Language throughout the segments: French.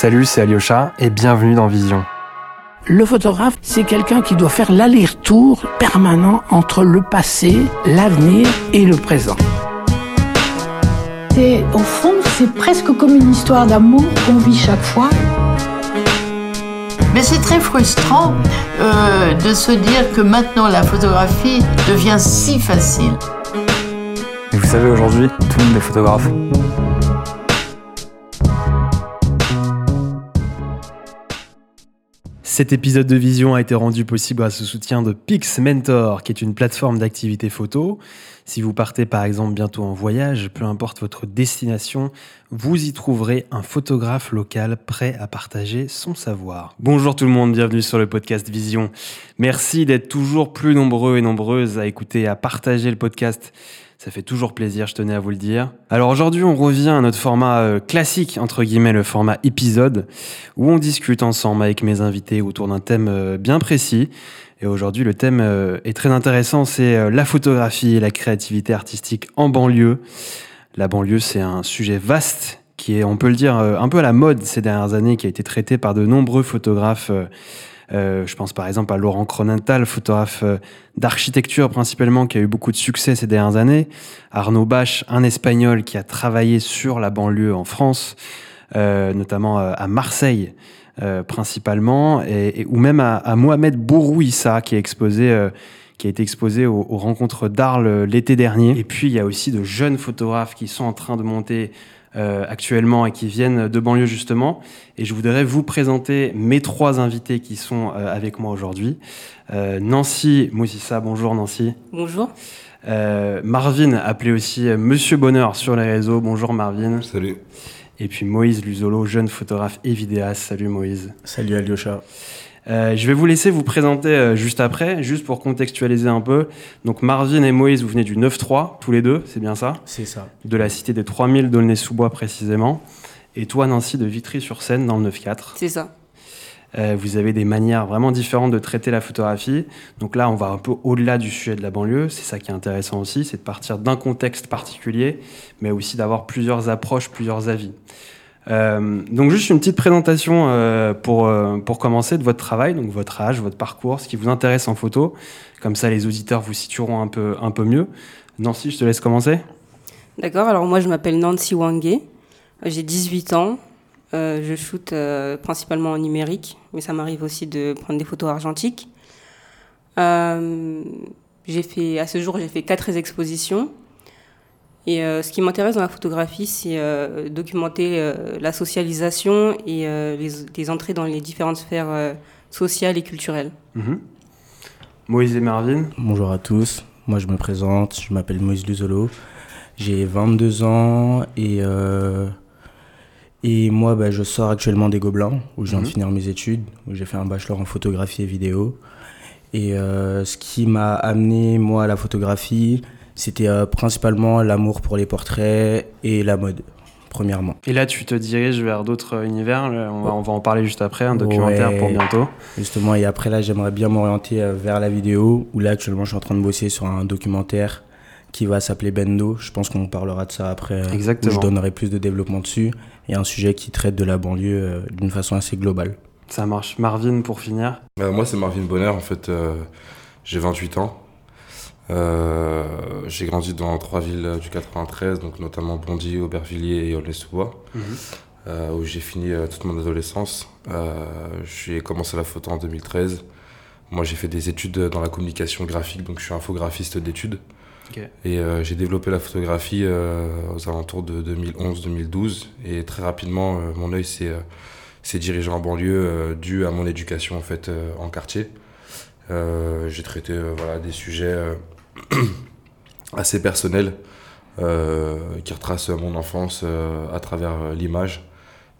Salut, c'est Alyosha et bienvenue dans Vision. Le photographe, c'est quelqu'un qui doit faire l'aller-retour permanent entre le passé, l'avenir et le présent. C'est, au fond, c'est presque comme une histoire d'amour qu'on vit chaque fois. Mais c'est très frustrant euh, de se dire que maintenant la photographie devient si facile. Et vous savez, aujourd'hui, tout le monde est photographe. Cet épisode de Vision a été rendu possible grâce au soutien de Pix Mentor, qui est une plateforme d'activité photo. Si vous partez par exemple bientôt en voyage, peu importe votre destination, vous y trouverez un photographe local prêt à partager son savoir. Bonjour tout le monde, bienvenue sur le podcast Vision. Merci d'être toujours plus nombreux et nombreuses à écouter à partager le podcast. Ça fait toujours plaisir, je tenais à vous le dire. Alors aujourd'hui, on revient à notre format euh, classique, entre guillemets, le format épisode, où on discute ensemble avec mes invités autour d'un thème euh, bien précis. Et aujourd'hui, le thème euh, est très intéressant, c'est la photographie et la créativité artistique en banlieue. La banlieue, c'est un sujet vaste qui est, on peut le dire, un peu à la mode ces dernières années, qui a été traité par de nombreux photographes euh, je pense par exemple à Laurent Cronenthal, photographe euh, d'architecture principalement, qui a eu beaucoup de succès ces dernières années. Arnaud Bach, un Espagnol qui a travaillé sur la banlieue en France, euh, notamment à Marseille principalement, et, ou même à, Mohamed Bourouissa, qui exposé qui a été exposé aux, aux rencontres d'Arles l'été dernier. Et puis il y a aussi de jeunes photographes qui sont en train de monter euh, actuellement et qui viennent de banlieue justement. Et je voudrais vous présenter mes trois invités qui sont euh, avec moi aujourd'hui. Euh, Nancy Moussissa, bonjour Nancy. Bonjour. Marvin, appelé aussi Monsieur Bonheur sur les réseaux. Bonjour Marvin. Salut. Et puis Moïse Luzolo, jeune photographe et vidéaste. Salut Moïse. Salut Alyosha. Euh, je vais vous laisser vous présenter euh, juste après, juste pour contextualiser un peu. Donc Marvin et Moïse, vous venez du 9-3, tous les deux, c'est bien ça? C'est ça. De la cité des 3000 d'Aulnay-sous-Bois précisément. Et toi, Nancy, de Vitry-sur-Seine, dans le 9-4. C'est ça. Euh, vous avez des manières vraiment différentes de traiter la photographie. Donc là, on va un peu au-delà du sujet de la banlieue. C'est ça qui est intéressant aussi, c'est de partir d'un contexte particulier, mais aussi d'avoir plusieurs approches, plusieurs avis. Euh, donc juste une petite présentation euh, pour, euh, pour commencer de votre travail, donc votre âge, votre parcours, ce qui vous intéresse en photo. Comme ça, les auditeurs vous situeront un peu, un peu mieux. Nancy, je te laisse commencer. D'accord, alors moi je m'appelle Nancy Wangé, j'ai 18 ans, je shoote principalement en numérique, mais ça m'arrive aussi de prendre des photos argentiques. j'ai fait, à ce jour, j'ai fait quatre expositions. Et euh, ce qui m'intéresse dans la photographie, c'est euh, documenter euh, la socialisation et les, entrées dans les différentes sphères sociales et culturelles. Mhm. Moïse et Marvin. Bonjour à tous. Moi, je me présente. Je m'appelle Moïse Luzolo. J'ai 22 ans et, et moi, bah, je sors actuellement des Gobelins où je viens de mhm. finir mes études, où j'ai fait un bachelor en photographie et vidéo. Et ce qui m'a amené, moi, à la photographie, c'était euh, principalement l'amour pour les portraits et la mode, premièrement. Et là, tu te diriges vers d'autres univers, on va, on va, en parler juste après, un documentaire pour bientôt. Justement, et après là, j'aimerais bien m'orienter euh, vers la vidéo, où là, actuellement, je suis en train de bosser sur un documentaire qui va s'appeler Bendo. Je pense qu'on parlera de ça après. Euh, Exactement. je donnerai plus de développement dessus. Et un sujet qui traite de la banlieue d'une façon assez globale. Ça marche. Marvin, pour finir Moi, c'est Marvin Bonheur. En fait, j'ai 28 ans. Euh, j'ai grandi dans trois villes du 93, donc notamment Bondy, Aubervilliers et Aulnay-sous-Bois, mhm. euh, où j'ai fini euh, toute mon adolescence. j'ai commencé la photo en 2013. Moi, j'ai fait des études dans la communication graphique, donc je suis infographiste d'études. Et j'ai développé la photographie aux alentours de 2011-2012. Et très rapidement, mon œil s'est dirigé en banlieue dû à mon éducation en fait en quartier. j'ai traité voilà, des sujets assez personnel euh, qui retrace mon enfance euh, à travers euh, l'image.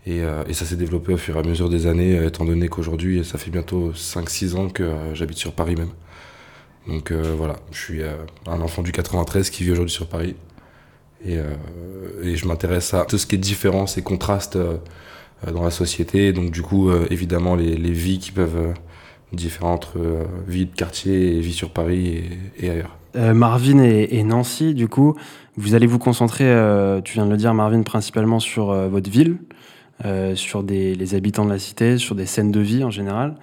Et, ça s'est développé au fur et à mesure des années, étant donné qu'aujourd'hui, ça fait bientôt 5-6 ans que j'habite sur Paris même. Donc voilà, je suis un enfant du 93 qui vit aujourd'hui sur Paris. Et, je m'intéresse à tout ce qui est différence et contraste dans la société. Donc du coup, évidemment, les, vies qui peuvent différentes entre vie de quartier et vie sur Paris et ailleurs. Euh, Marvin et, Nancy, du coup, vous allez vous concentrer, euh, tu viens de le dire, Marvin, principalement sur euh, votre ville, sur les habitants de la cité, sur des scènes de vie en général.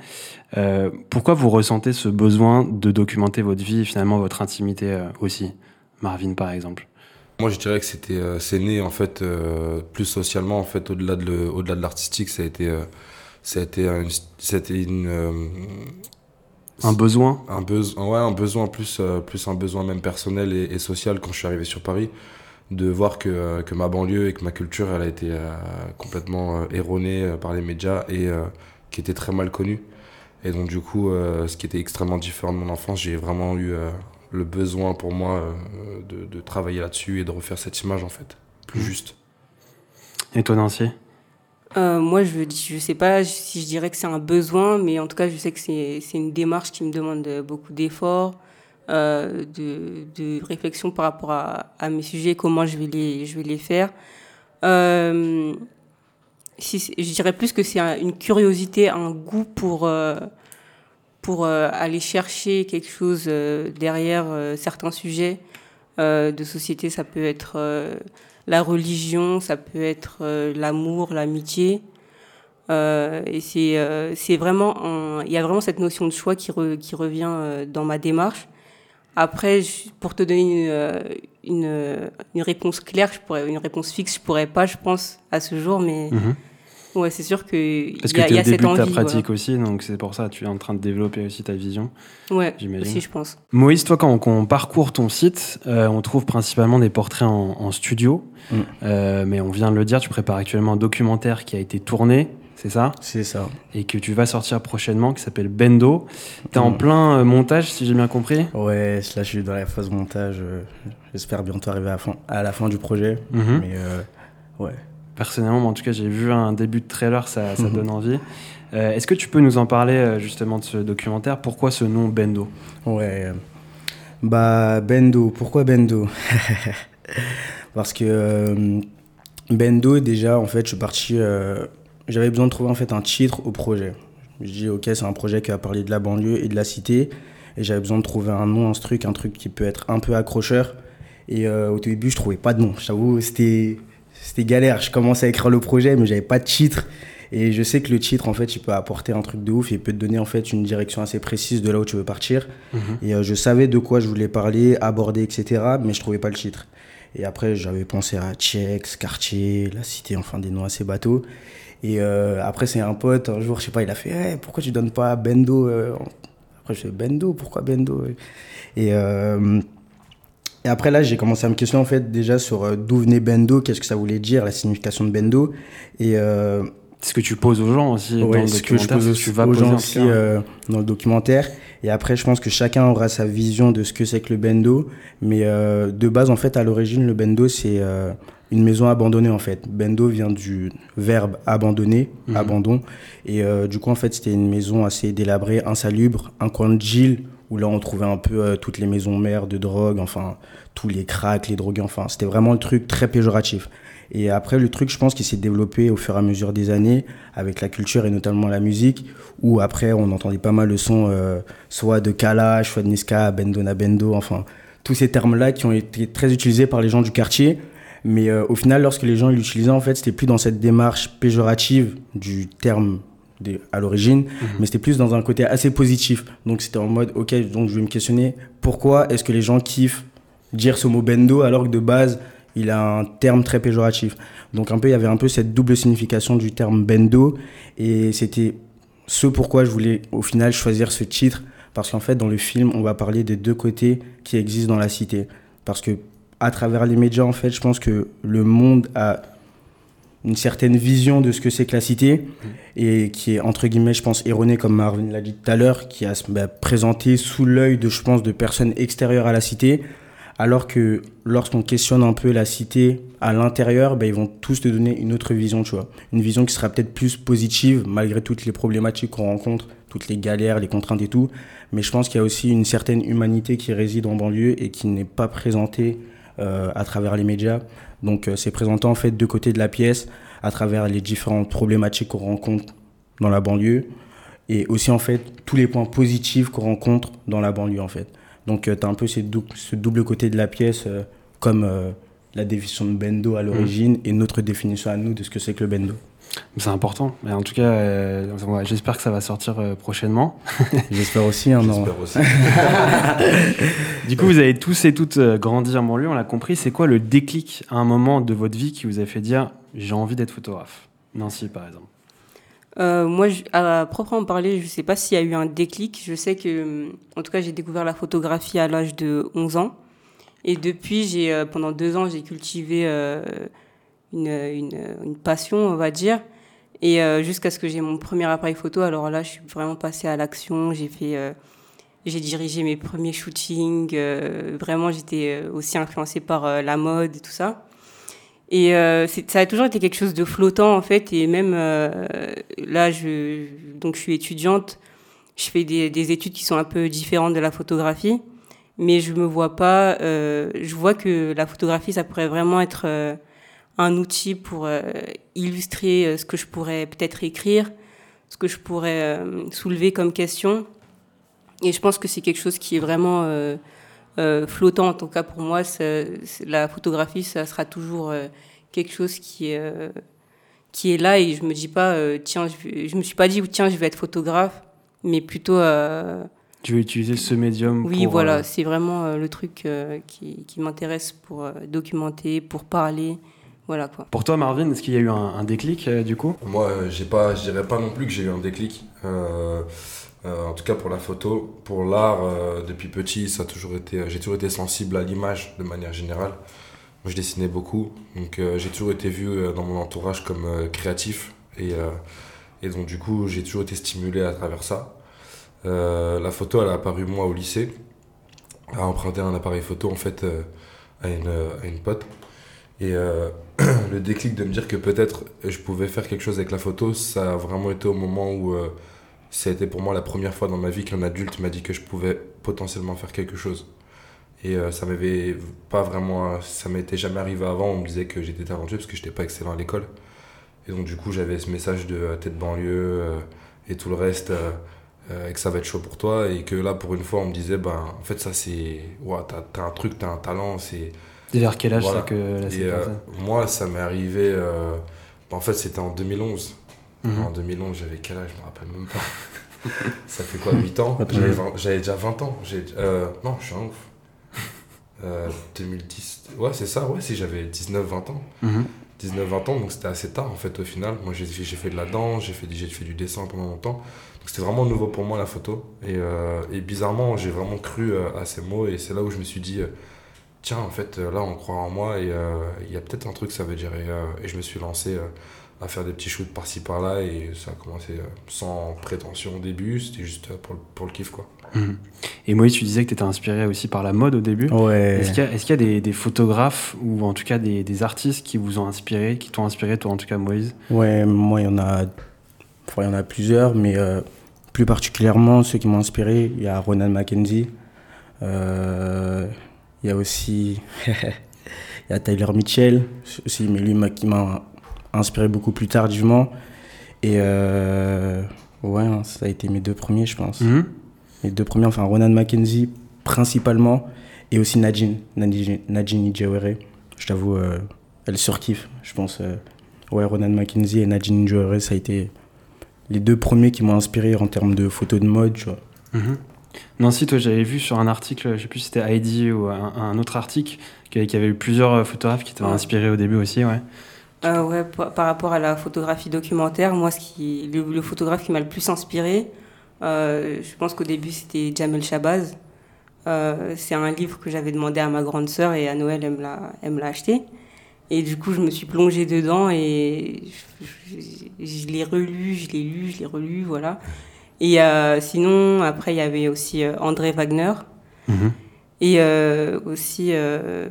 pourquoi vous ressentez ce besoin de documenter votre vie et finalement votre intimité aussi Marvin par exemple? Moi, je dirais que c'est né en fait plus socialement en fait au-delà de l'artistique, ça a été, ça a été, une, un besoin. un besoin ouais un besoin plus euh, plus un besoin même personnel et, social quand je suis arrivé sur Paris de voir que, euh, que ma banlieue et que ma culture elle a été euh, complètement erronée par les médias et qui était très mal connue et donc du coup ce qui était extrêmement différent de mon enfance j'ai vraiment eu le besoin pour moi de, de, travailler là-dessus et de refaire cette image en fait plus mmh. juste. Et toi Nancy? Euh, moi, je ne sais pas si je dirais que c'est un besoin, mais en tout cas, je sais que c'est une démarche qui me demande beaucoup d'efforts, euh, de, de, réflexion par rapport à, à, mes sujets, comment je vais les, je vais les faire. Euh, si, je dirais plus que c'est une curiosité, un goût pour, euh, pour euh, aller chercher quelque chose derrière certains sujets de société. Ça peut être la religion, ça peut être euh, l'amour, l'amitié. Euh, et c'est euh, c'est vraiment il y a vraiment cette notion de choix qui, qui revient dans ma démarche. Après, pour te donner une, une, une, réponse claire, je pourrais, une réponse fixe, je pourrais pas, je pense, à ce jour, mais mhm. Ouais, c'est sûr que Parce que tu es au début de ta pratique aussi, donc c'est pour ça tu es en train de développer aussi ta vision. Ouais, aussi je pense. Moïse, toi quand on, parcourt ton site, euh, on trouve principalement des portraits en, studio, mm. euh, mais on vient de le dire, tu prépares actuellement un documentaire qui a été tourné, c'est ça? C'est ça. Et que tu vas sortir prochainement, qui s'appelle Bendo. T'es es en mm. plein euh, montage, si j'ai bien compris? Ouais, là je suis dans la phase montage. J'espère bientôt arriver à la fin, à la fin du projet. Mm-hmm. Mais ouais personnellement, en tout cas, j'ai vu un début de trailer, ça, ça donne envie. Euh, est-ce que tu peux nous en parler euh, justement de ce documentaire? Pourquoi ce nom Bendo? Ouais, bah Bendo, pourquoi Bendo? Parce que euh, Bendo, déjà, en fait, je suis parti. J'avais besoin de trouver en fait un titre au projet. Je dis, ok, c'est un projet qui va parler de la banlieue et de la cité. Et j'avais besoin de trouver un nom, un truc, un truc qui peut être un peu accrocheur. Et au début, je trouvais pas de nom. J'avoue, c'était c'était galère. Je commençais à écrire le projet, mais j'avais pas de titre. Et je sais que le titre, en fait, il peut apporter un truc de ouf. Il peut te donner, en fait, une direction assez précise de là où tu veux partir. Mhm. Et euh, je savais de quoi je voulais parler, aborder, etc. Mais je trouvais pas le titre. Et après, j'avais pensé à Tchex, Quartier, la cité, enfin, des noms assez bateaux. Et euh, après, c'est un pote, un jour, je sais pas, il a fait hey, pourquoi tu donnes pas Bendo euh? Après, je fais Bendo, pourquoi Bendo? Et et après, là, j'ai commencé à me questionner, en fait, déjà sur euh, d'où venait Bendo, qu'est-ce que ça voulait dire, la signification de Bendo. Et. Euh, ce que tu poses aux gens aussi dans le documentaire. Que je pose tu vas aux gens aussi euh, dans le documentaire. Et après, je pense que chacun aura sa vision de ce que c'est que le bendo. Mais de base, en fait, à l'origine, le bendo, c'est une maison abandonnée, en fait. Bendo vient du verbe abandonner, mhm. abandon. Et du coup, en fait, c'était une maison assez délabrée, insalubre, un coin de où là on trouvait un peu euh, toutes les maisons mères de drogue, enfin tous les cracks, les drogués, enfin c'était vraiment le truc très péjoratif. Et après le truc je pense qui s'est développé au fur et à mesure des années avec la culture et notamment la musique, où après on entendait pas mal le son euh, soit de Kalash, soit de Niska, Bendo Bendo, enfin tous ces termes-là qui ont été très utilisés par les gens du quartier. Mais euh, au final, lorsque les gens l'utilisaient, en fait, c'était plus dans cette démarche péjorative du terme à l'origine, mhm. mais c'était plus dans un côté assez positif. Donc c'était en mode, ok, donc je vais me questionner pourquoi est-ce que les gens kiffent dire ce mot bendo alors que de base il a un terme très péjoratif? Donc un peu il y avait un peu cette double signification du terme bendo et c'était ce pourquoi je voulais au final choisir ce titre parce qu'en fait dans le film on va parler des deux côtés qui existent dans la cité parce que à travers les médias en fait je pense que le monde a une certaine vision de ce que c'est que la cité et qui est entre guillemets je pense erronée comme Marvin l'a dit tout à l'heure qui a bah, présenté sous l'œil de je pense de personnes extérieures à la cité. Alors que lorsqu'on questionne un peu la cité à l'intérieur bah, ils vont tous te donner une autre vision tu vois. Une vision qui sera peut-être plus positive malgré toutes les problématiques qu'on rencontre toutes les galères les contraintes et tout. Mais je pense qu'il y a aussi une certaine humanité qui réside en banlieue et qui n'est pas présentée euh, à travers les médias donc euh, c'est présenté en fait deux côtés de la pièce à travers les différentes problématiques qu'on rencontre dans la banlieue et aussi en fait tous les points positifs qu'on rencontre dans la banlieue en fait. Donc euh, tu as un peu ce double côté de la pièce euh, comme la définition de bendo à l'origine et notre définition à nous de ce que c'est que le bendo. C'est important. Mais en tout cas, euh, ouais, j'espère que ça va sortir euh, prochainement. J'espère aussi. Hein, non. J'espère aussi. Du coup, vous avez tous et toutes euh, grandi en banlieue, on l'a compris. C'est quoi le déclic à un moment de votre vie qui vous a fait dire j'ai envie d'être photographe? Nancy, par exemple. Euh, moi, je- à proprement parler, je sais pas s'il y a eu un déclic. Je sais que, en tout cas, j'ai découvert la photographie à l'âge de 11 ans. Et depuis, j'ai, euh, pendant deux ans, j'ai cultivé euh, une, une, une passion, on va dire. Et euh, jusqu'à ce que j'ai mon premier appareil photo, alors là, je suis vraiment passée à l'action. J'ai fait, euh, j'ai dirigé mes premiers shootings. euh, vraiment, j'étais euh, aussi influencée par euh, la mode et tout ça. Et euh, ça a toujours été quelque chose de flottant en fait. Et même là, je, donc je suis étudiante, je fais des, des études qui sont un peu différentes de la photographie, mais je me vois pas. je vois que la photographie, ça pourrait vraiment être un outil pour euh, illustrer euh, ce que je pourrais peut-être écrire, ce que je pourrais euh, soulever comme question. Et je pense que c'est quelque chose qui est vraiment flottant, en tout cas pour moi. la photographie, ça sera toujours quelque chose qui est, qui est là et je me dis pas, tiens, je, me suis pas dit, tiens, je vais être photographe, mais plutôt, euh, Tu veux utiliser ce médium oui, pour, voilà, euh, c'est vraiment le truc qui, qui m'intéresse pour documenter, pour parler, voilà quoi. Pour toi, Marvin, est-ce qu'il y a eu un, un déclic euh, du coup? Moi, euh, j'ai pas, je dirais pas non plus que j'ai eu un déclic. Euh, euh, en tout cas pour la photo, pour l'art, euh, depuis petit, ça a toujours été, j'ai toujours été sensible à l'image de manière générale. Moi, je dessinais beaucoup, donc euh, j'ai toujours été vu euh, dans mon entourage comme euh, créatif et, euh, et donc du coup, j'ai toujours été stimulé à travers ça. Euh, la photo, elle a apparu moi au lycée, à emprunter un appareil photo en fait euh, à, une, à une pote. Et euh, le déclic de me dire que peut-être je pouvais faire quelque chose avec la photo, ça a vraiment été au moment où euh, ça a été pour moi la première fois dans ma vie qu'un adulte m'a dit que je pouvais potentiellement faire quelque chose. Et euh, ça m'avait pas vraiment, ça m'était jamais arrivé avant. On me disait que j'étais talentueux parce que j'étais pas excellent à l'école. Et donc du coup j'avais ce message de tête banlieue et tout le reste. et que ça va être chaud pour toi et que là pour une fois on me disait ben en fait ça c'est ouais, t'as, t'as un truc t'as un talent c'est vers quel âge Voilà. ça que là, et euh, moi, ça m'est arrivé. euh, en fait, c'était en 2011. Mhm. En 2011, j'avais quel âge? Je me rappelle même pas. ça fait quoi 8 ans? Attends. J'avais déjà 20 ans. Euh, non, je suis un ouf. Euh, 2010. Ouais, c'est ça, ouais, si j'avais 19-20 ans. Mhm. 19-20 ans, donc c'était assez tard en fait au final. Moi j'ai fait de la danse, j'ai fait, fait du dessin pendant longtemps. Donc c'était vraiment nouveau pour moi la photo. Et, euh, et bizarrement, j'ai vraiment cru euh, à ces mots et c'est là où je me suis dit, euh, tiens, en fait, euh, là on croit en moi et euh, il y a peut-être un truc, ça veut dire. Et, euh, et je me suis lancé euh, à faire des petits shoots par-ci par-là et ça a commencé euh, sans prétention au début, c'était juste euh, pour, le- pour le kiff quoi. Mhm. Et Moïse, tu disais que tu étais inspiré aussi par la mode au début. Ouais. Est-ce qu'il y a, est-ce qu'il y a des, des photographes ou en tout cas des, des artistes qui vous ont inspiré, qui t'ont inspiré, toi en tout cas Moïse? Ouais, moi, il y en a, enfin, il y en a plusieurs, mais euh, plus particulièrement, ceux qui m'ont inspiré, il y a Ronan Mackenzie. Euh, il y a aussi il y a Tyler Mitchell, aussi, mais lui qui m'a inspiré beaucoup plus tardivement. Et euh, ouais, hein, ça a été mes deux premiers, je pense. Mhm. Les deux premiers, enfin Ronan Mackenzie principalement, et aussi Nadine, Nadine, Nadine Ijawere. Je t'avoue, euh, elle surkiffe, je pense. euh, ouais, Ronan Mackenzie et Nadine Ijawere, ça a été les deux premiers qui m'ont inspiré en termes de photos de mode, tu vois. Mhm. Nancy, toi, j'avais vu sur un article, je sais plus si c'était Heidi ou un, un autre article, qu'il y avait- eu plusieurs euh, photographes qui t'avaient Ouais. inspiré au début aussi, ouais. Euh, ouais, par, rapport à la photographie documentaire, moi, ce qui, le, le photographe qui m'a le plus inspiré, euh, je pense qu'au début, c'était Jamel Shabazz. Euh, c'est un livre que j'avais demandé à ma grande sœur et à Noël, elle me l'a, elle me l'a acheté. Et du coup, je me suis plongée dedans et je, je- je l'ai relu, je l'ai lu, je l'ai relu, voilà. Et euh, sinon, après, il y avait aussi euh, André Wagner. Mhm. Et euh, aussi, euh,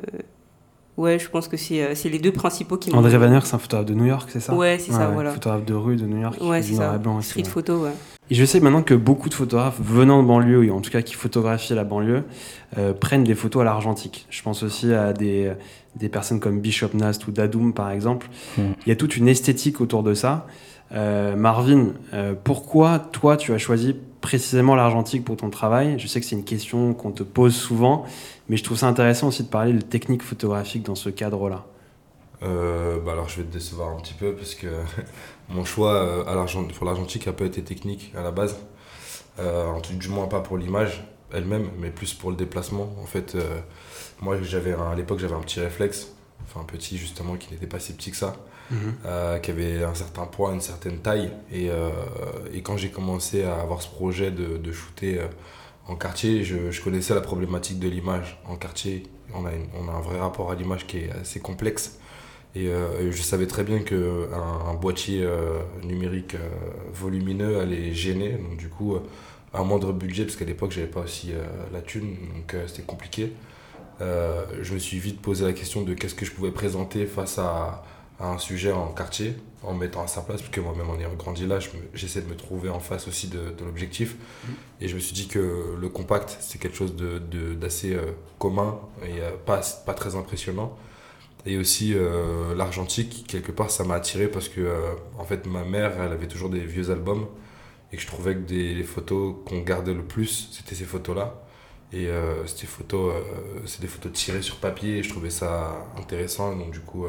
ouais, je pense que c'est, euh, c'est les deux principaux qui m'ont- André Vanner, c'est un photographe de New York, c'est ça? Ouais, c'est ça, voilà. Photographe de rue de New York, Ouais, c'est noir ça. et blanc Street ouais. photo, ouais. Et je sais maintenant que beaucoup de photographes venant de banlieue, ou en tout cas qui photographient la banlieue, euh, prennent des photos à l'argentique. Je pense aussi à des, des personnes comme Bishop Nast ou Dadoum, par exemple. Mm. Il y a toute une esthétique autour de ça. Euh, Marvin, euh, pourquoi toi tu as choisi précisément l'argentique pour ton travail? Je sais que c'est une question qu'on te pose souvent, mais je trouve ça intéressant aussi de parler de technique photographique dans ce cadre-là. euh, bah alors je vais te décevoir un petit peu parce que mon choix à pour l'argentique n'a pas été technique à la base. Du moins pas pour l'image elle-même, mais plus pour le déplacement. En fait, moi j'avais à l'époque j'avais un petit réflexe, enfin un petit justement qui n'était pas si petit que ça, euh, qui avait un certain poids, une certaine taille. Et, euh, et quand j'ai commencé à avoir ce projet de, de shooter euh, en quartier, je, je connaissais la problématique de l'image en quartier. On a, on a un vrai rapport à l'image qui est assez complexe. Et je savais très bien qu'un un boîtier numérique volumineux allait gêner. Donc du coup, un moindre budget, parce qu'à l'époque, j'avais pas aussi la thune, donc c'était compliqué. Je me suis vite posé la question de qu'est-ce que je pouvais présenter face à, à un sujet en quartier, en me mettant à sa place, parce que moi-même en ayant grandi là, je j'essaie de me trouver en face aussi de, de l'objectif. Et je me suis dit que le compact, c'est quelque chose de- de- d'assez euh, commun et euh, pas, pas très impressionnant. Et aussi euh, l'argentique, quelque part, ça m'a attiré parce que en fait, ma mère, elle avait toujours des vieux albums et que je trouvais que des, les photos qu'on gardait le plus, c'était ces photos-là. Et ces photos, c'est des photos tirées sur papier et je trouvais ça intéressant. Et donc, du coup,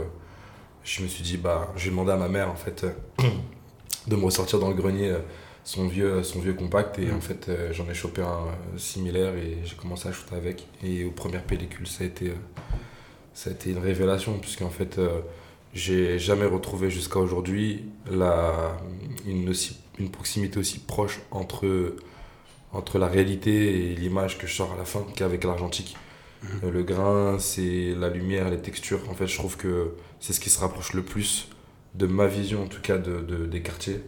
je me suis dit, bah, j'ai demandé à ma mère, en fait, euh, de me ressortir dans le grenier euh, son vieux, son vieux compact. Et en fait, euh, j'en ai chopé un euh, similaire et j'ai commencé à shooter avec. Et aux premières pellicules, ça a été, euh, ça a été une révélation, puisqu'en fait, euh, j'ai jamais retrouvé jusqu'à aujourd'hui la, une, aussi- une proximité aussi proche entre, entre la réalité et l'image que je sors à la fin qu'avec l'argentique. Euh, Le grain, c'est la lumière, les textures. En fait, je trouve que c'est ce qui se rapproche le plus de ma vision, en tout cas, de, de- des quartiers.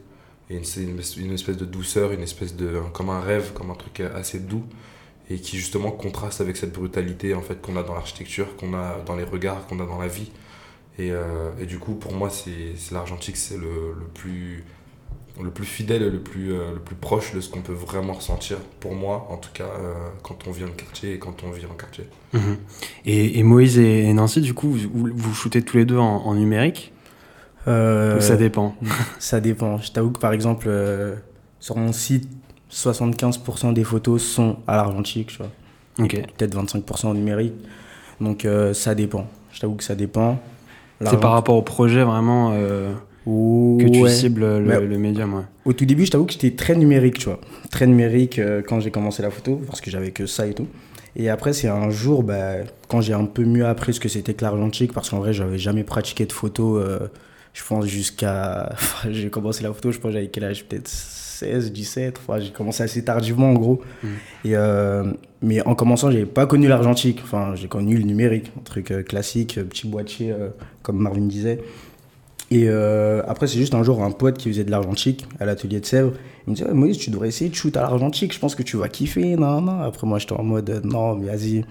Et c'est une, une espèce de douceur, une espèce de. comme un rêve, comme un truc assez doux. Et qui justement contraste avec cette brutalité en fait qu'on a dans l'architecture, qu'on a dans les regards, qu'on a dans la vie. Et, euh, et du coup, pour moi, c'est l'argentique, c'est le, le plus le plus fidèle et le plus, euh, le plus proche de ce qu'on peut vraiment ressentir, pour moi, en tout cas, euh, quand on vient de quartier et quand on vit en quartier. Mhm. Et, et Moïse et Nancy, du coup, vous, vous shootez tous les deux en, en numérique Euh, Ou ça dépend Ça dépend. Je t'avoue que par exemple, euh, sur mon site, 75% des photos sont à l'argentique, tu vois. Peut-être 25% en numérique. Donc euh, ça dépend. Je t'avoue que ça dépend. C'est par rapport au projet vraiment euh, Ouh, que tu ouais. cibles le, le médium. Ouais. Au tout début, je t'avoue que j'étais très numérique, tu vois. Très numérique euh, quand j'ai commencé la photo, parce que j'avais que ça et tout. Et après, c'est un jour, bah, quand j'ai un peu mieux appris ce que c'était que l'argentique, parce qu'en vrai, j'avais jamais pratiqué de photo, euh, je pense jusqu'à... Enfin, j'ai commencé la photo, je pense j'avais quel âge? Peut-être 16, 17, enfin, j'ai commencé assez tardivement en gros. Et, euh, mais en commençant, j'avais pas connu l'argentique, enfin, j'ai connu le numérique, un truc classique, petit boîtier, comme Marvin disait. Et euh, après, c'est juste un jour un pote qui faisait de l'argentique à l'atelier de Sèvres. Il me dit Ouais, Moïse, tu devrais essayer de shoot à l'argentique, je pense que tu vas kiffer. Non, non. Après, moi, j'étais en mode euh, Non, mais vas-y.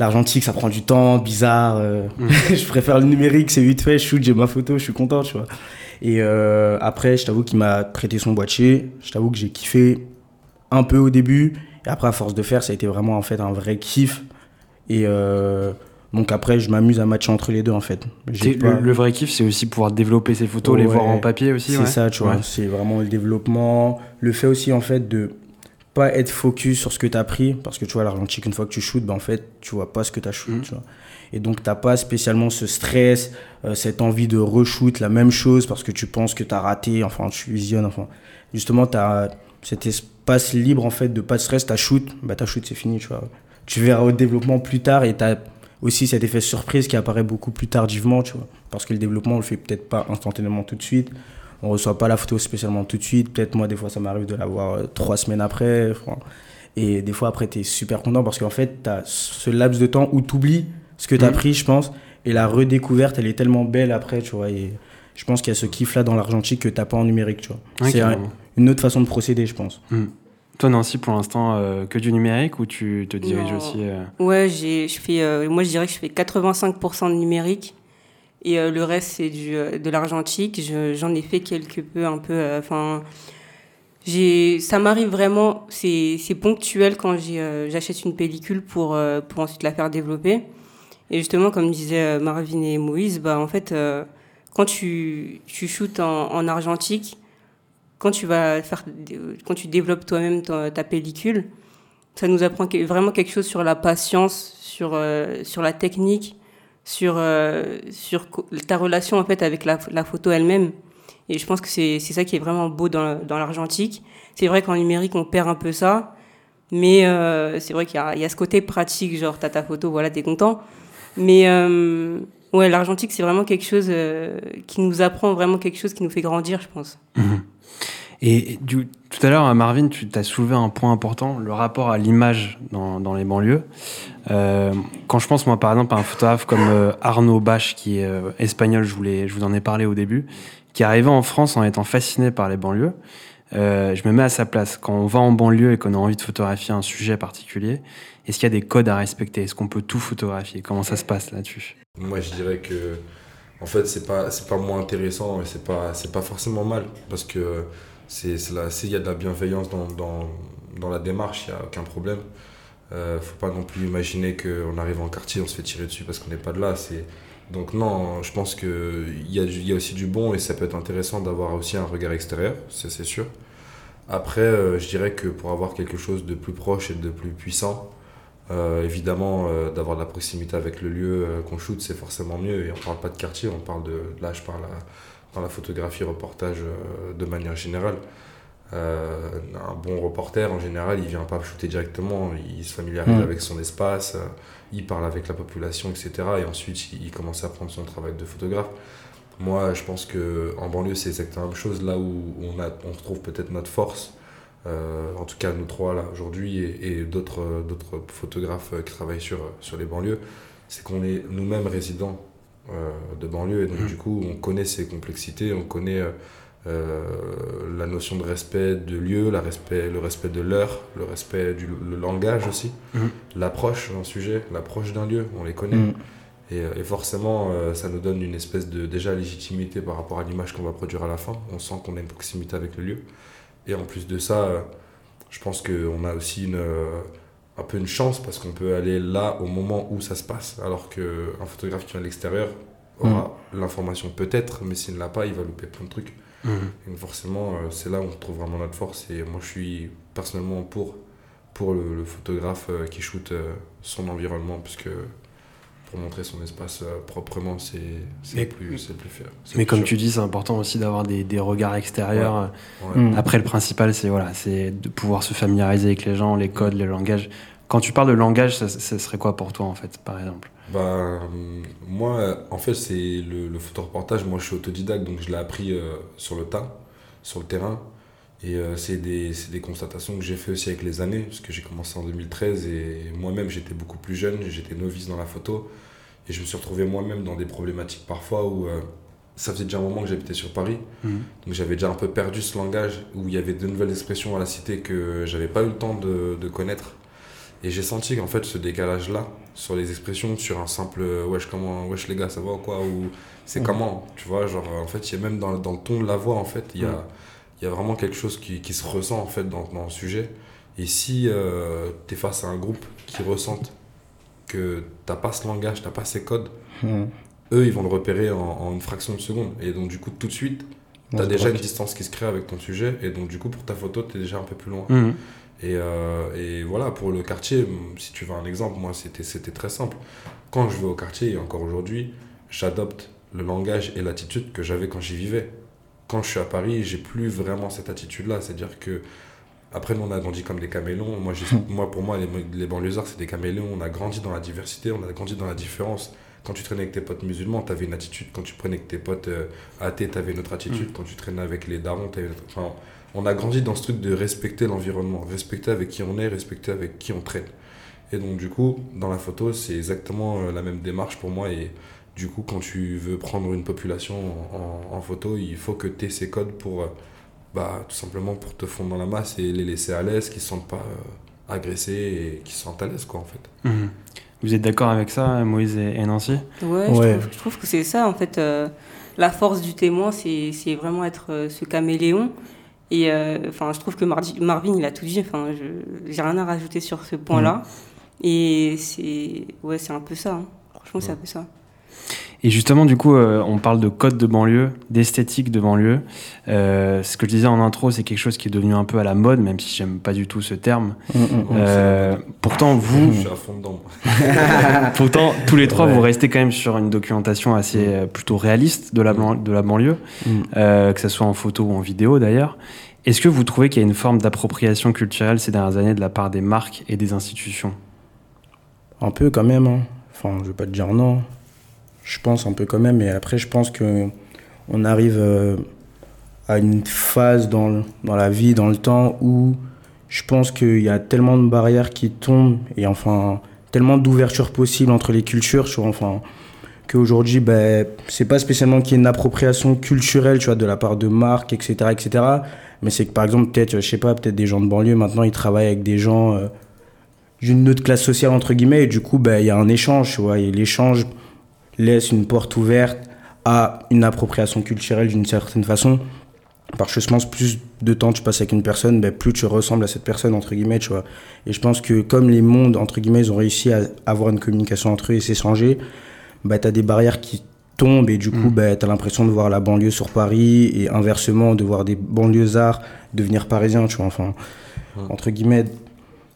L'argentique, ça prend du temps, bizarre. euh, je préfère le numérique, c'est vite fait. Je shoot, j'ai ma photo, je suis content, tu vois. Et euh, après, je t'avoue qu'il m'a prêté son boîtier. Je t'avoue que j'ai kiffé un peu au début. Et après, à force de faire, ça a été vraiment en fait un vrai kiff. Et euh, donc après, je m'amuse à matcher entre les deux en fait. J'ai C'est- pas- Le, le vrai kiff, c'est aussi pouvoir développer ses photos, les Ouais. voir en papier aussi. C'est ouais. ça, tu vois. Ouais. C'est vraiment le développement. Le fait aussi, en fait, de pas être focus sur ce que tu as pris. Parce que tu vois, l'argentique, une fois que tu shootes, ben, en fait, tu vois pas ce que tu as shoot, tu vois. Et donc, t'as pas spécialement ce stress, euh, cette envie de reshoot la même chose parce que tu penses que tu as raté. Enfin, tu visionnes. Enfin, justement, tu as cet espace libre, en fait, de pas de stress. Tu shoot, bah, ta shoot, c'est fini, tu vois. Tu verras au développement plus tard et tu as aussi cet effet surprise qui apparaît beaucoup plus tardivement, tu vois. Parce que le développement, on le fait peut-être pas instantanément tout de suite. On reçoit pas la photo spécialement tout de suite. Peut-être moi, des fois, ça m'arrive de l'avoir euh, trois semaines après. enfin. Et des fois, après, tu es super content parce qu'en fait, tu as ce laps de temps où tu oublies ce que tu as Mhm. pris, je pense. Et la redécouverte, elle est tellement belle après, tu vois. Et je pense qu'il y a ce kiff-là dans l'argentique que tu pas en numérique, tu vois. C'est un- une autre façon de procéder, je pense. Toi, Nancy, pour l'instant, euh, que du numérique ou tu te diriges Non. aussi euh, Ouais, j'ai, je fais, euh, moi je dirais que je fais 85% de numérique et le reste c'est du, de l'argentique. Je- j'en ai fait quelque peu, un peu. Enfin, j'ai, ça m'arrive vraiment. C'est, c'est ponctuel quand j'ai, j'achète une pellicule pour pour ensuite la faire développer. Et justement, comme disaient Marvin et Moïse, bah en fait, quand tu tu shootes en, en argentique, quand tu vas faire, quand tu développes toi-même ta, pellicule ça nous apprend vraiment quelque chose sur la patience, sur, euh, sur la technique, sur, euh, sur ta relation en fait avec la, photo elle-même. Et je pense que c'est ça qui est vraiment beau dans, dans l'argentique. C'est vrai qu'en numérique, on perd un peu ça. Mais euh, c'est vrai qu'il y, y, a ce côté pratique, genre t'as ta photo, voilà, t'es content. Mais ouais, l'argentique, c'est vraiment quelque chose euh, qui nous apprend vraiment quelque chose qui nous fait grandir, je pense. Mhm. Et tout à l'heure, Marvin, tu as soulevé un point important, le rapport à l'image dans, les banlieues. Euh, quand je pense, moi, par exemple, à un photographe comme euh, Arnaud Bach, qui est euh, espagnol, je, voulais, je vous en ai parlé au début, qui est arrivé en France en étant fasciné par les banlieues. Je me mets à sa place. Quand on va en banlieue et qu'on a envie de photographier un sujet particulier, est-ce qu'il y a des codes à respecter? Est-ce qu'on peut tout photographier? Comment ça se passe là-dessus? Moi, je dirais que, en fait, c'est pas, c'est pas moins intéressant et c'est pas, c'est pas forcément mal parce que c'est, là, s'il y a de la bienveillance dans, dans, dans la démarche, il n'y a aucun problème. Euh, faut pas non plus imaginer qu'on arrive en quartier, on se fait tirer dessus parce qu'on n'est pas de là. C'est... Donc non, je pense qu'il y a, y a aussi du bon et ça peut être intéressant d'avoir aussi un regard extérieur, ça c'est sûr. Après, euh, je dirais que pour avoir quelque chose de plus proche et de plus puissant, évidemment, euh, d'avoir de la proximité avec le lieu euh, qu'on shoot, c'est forcément mieux. Et on parle pas de quartier, on parle de. Là, je parle dans la photographie, reportage euh, de manière générale. Euh, un bon reporter, en général, il vient pas shooter directement, il se familiarise Mm. avec son espace, euh, il parle avec la population, etc. Et ensuite, il, il commence à prendre son travail de photographe. Moi, je pense que en banlieue, c'est exactement la même chose. Là où on, a, on retrouve peut-être notre force, euh, en tout cas nous trois là aujourd'hui et, et d'autres euh, d'autres photographes euh, qui travaillent sur, sur les banlieues, c'est qu'on est nous-mêmes résidents euh, de banlieue et donc du coup on connaît ces complexités, on connaît euh, euh, la notion de respect de lieu, la respect, le respect de l'heure, le respect du le langage aussi, Mhm. l'approche d'un sujet, l'approche d'un lieu, on les connaît. Mm. Et, euh, et forcément, euh, ça nous donne une espèce de déjà légitimité par rapport à l'image qu'on va produire à la fin. On sent qu'on a une proximité avec le lieu. Et en plus de ça, euh, je pense qu'on a aussi une, euh, un peu une chance parce qu'on peut aller là au moment où ça se passe. Alors qu'un photographe qui vient de l'extérieur aura l'information peut-être, mais s'il ne l'a pas, il va louper plein de trucs. Et donc forcément, euh, c'est là où on trouve vraiment notre force. Et moi, je suis personnellement pour, pour le, le photographe qui shoot son environnement, puisque pour montrer son espace euh, proprement, c'est c'est Mais- plus, c'est plus faire. c'est Mais plus comme sûr. tu dis, c'est important aussi d'avoir des, des regards extérieurs. Ouais. Mm. Après, le principal, c'est voilà, c'est de pouvoir se familiariser avec les gens, les codes, les langages. Quand tu parles de langage, ça, ça serait quoi pour toi, en fait, par exemple? Bah, euh, moi, euh, en fait, c'est le, le photoreportage. Moi, je suis autodidacte, donc je l'ai appris euh, sur le tas, sur le terrain. Et euh, c'est des, des constatations que j'ai fait aussi avec les années, parce que j'ai commencé en 2013 et moi-même, j'étais beaucoup plus jeune, j'étais novice dans la photo. Et je me suis retrouvé moi-même dans des problématiques parfois où euh, ça faisait déjà un moment que j'habitais sur Paris. Mhm. Donc j'avais déjà un peu perdu ce langage où il y avait de nouvelles expressions à la cité que j'avais pas eu le temps de, de connaître. Et j'ai senti qu'en fait ce décalage-là, sur les expressions, sur un simple euh, wesh comment, wesh les gars, ça va ou quoi, ou c'est Mhm. comment, tu vois, genre en fait il y a même dans, dans le ton de la voix en fait, il y a, Mhm. Il y a vraiment quelque chose qui, qui se ressent en fait dans, dans le sujet. Et si euh, tu es face à un groupe qui ressentent que t'as pas ce langage, t'as pas ces codes, Mm. eux ils vont le repérer en, en une fraction de seconde. Et donc du coup tout de suite, T'as se déjà une distance qui se crée avec ton sujet et donc du coup pour ta photo t'es déjà un peu plus loin. Mhm. Et, euh, et voilà pour le quartier, si tu veux un exemple, moi c'était c'était très simple. Quand je vais au quartier et encore aujourd'hui, j'adopte le langage et l'attitude que j'avais quand j'y vivais. Quand je suis à Paris, j'ai plus vraiment cette attitude-là, c'est-à-dire que après nous on a grandi comme des caméléons. Moi, moi pour moi les, les banlieusards c'est des caméléons. On a grandi dans la diversité, on a grandi dans la différence. Quand tu traînais avec tes potes musulmans, t'avais une attitude. Quand tu prenais avec tes potes euh, athées, t'avais une autre attitude. Quand tu traînais avec les darons, t'avais une autre... Enfin, on a grandi dans ce truc de respecter l'environnement, respecter avec qui on est, respecter avec qui on traîne. Et donc du coup, dans la photo, c'est exactement euh, la même démarche pour moi. Et du coup, quand tu veux prendre une population en, en- en photo, il faut que tu aies ces codes pour, euh, bah, tout simplement pour te fondre dans la masse et les laisser à l'aise, qu'ils ne se sentent pas euh, agressés et qu'ils se sentent à l'aise, quoi, en fait. Mhm. Vous êtes d'accord avec ça, Moïse et, et Nancy? Ouais, Ouais. Je, trouve, je trouve que c'est ça, en fait. euh, la force du témoin, c'est c'est vraiment être euh, ce caméléon. Et euh, enfin, je trouve que Marvin, il a tout dit. Enfin, je j'ai rien à rajouter sur ce point-là. Et c'est ouais, c'est un peu ça. hein. Franchement, c'est un peu ça. Et justement, du coup, euh, on parle de code de banlieue, d'esthétique de banlieue. Euh, ce que je disais en intro, c'est quelque chose qui est devenu un peu à la mode, même si j'aime pas du tout ce terme. Mm, mm, Euh, pourtant, vous, Je suis à fond dedans. pourtant, tous les trois, Ouais. vous restez quand même sur une documentation assez plutôt réaliste de la, ban- de la banlieue, Mm. euh, que ce soit en photo ou en vidéo d'ailleurs. Est-ce que vous trouvez qu'il y a une forme d'appropriation culturelle ces dernières années de la part des marques et des institutions? Un peu quand même. hein. Enfin, je vais pas te dire non. Je pense un peu quand même. Mais après, je pense que on arrive euh, à une phase dans, dans la vie, dans le temps, où je pense qu'il y a tellement de barrières qui tombent et enfin tellement d'ouverture possible entre les cultures. Tu vois, enfin, qu'aujourd'hui, ben, c'est pas spécialement qu'il y ait une appropriation culturelle, tu vois, de la part de marques, etc., etc. Mais c'est que par exemple, peut-être, je sais pas, peut-être des gens de banlieue maintenant, ils travaillent avec des gens. euh, d'une autre classe sociale entre guillemets et du coup ben, il y a un échange tu vois et l'échange laisse une porte ouverte à une appropriation culturelle d'une certaine façon. Parce que je pense plus de temps tu passes avec une personne ben, plus tu ressembles à cette personne entre guillemets tu vois. Et je pense que comme les mondes entre guillemets ils ont réussi à avoir une communication entre eux et s'échanger ben, tu as des barrières qui tombent et du coup ben, tu as l'impression de voir la banlieue sur Paris et inversement de voir des banlieusards devenir parisiens tu vois enfin entre guillemets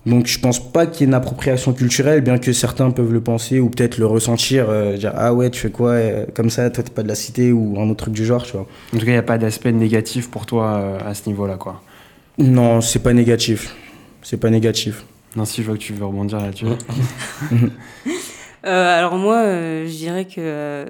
donc je pense pas qu'il y ait une appropriation culturelle, bien que certains peuvent le penser ou peut-être le ressentir, euh, dire ah ouais tu fais quoi euh, comme ça, toi t'es pas de la cité ou un autre truc du genre, tu vois. En tout cas, il n'y a pas d'aspect négatif pour toi euh, à ce niveau-là, quoi. Non, c'est pas négatif, c'est pas négatif. Nancy, je vois que tu veux rebondir là-dessus. Euh, alors moi, euh, je dirais que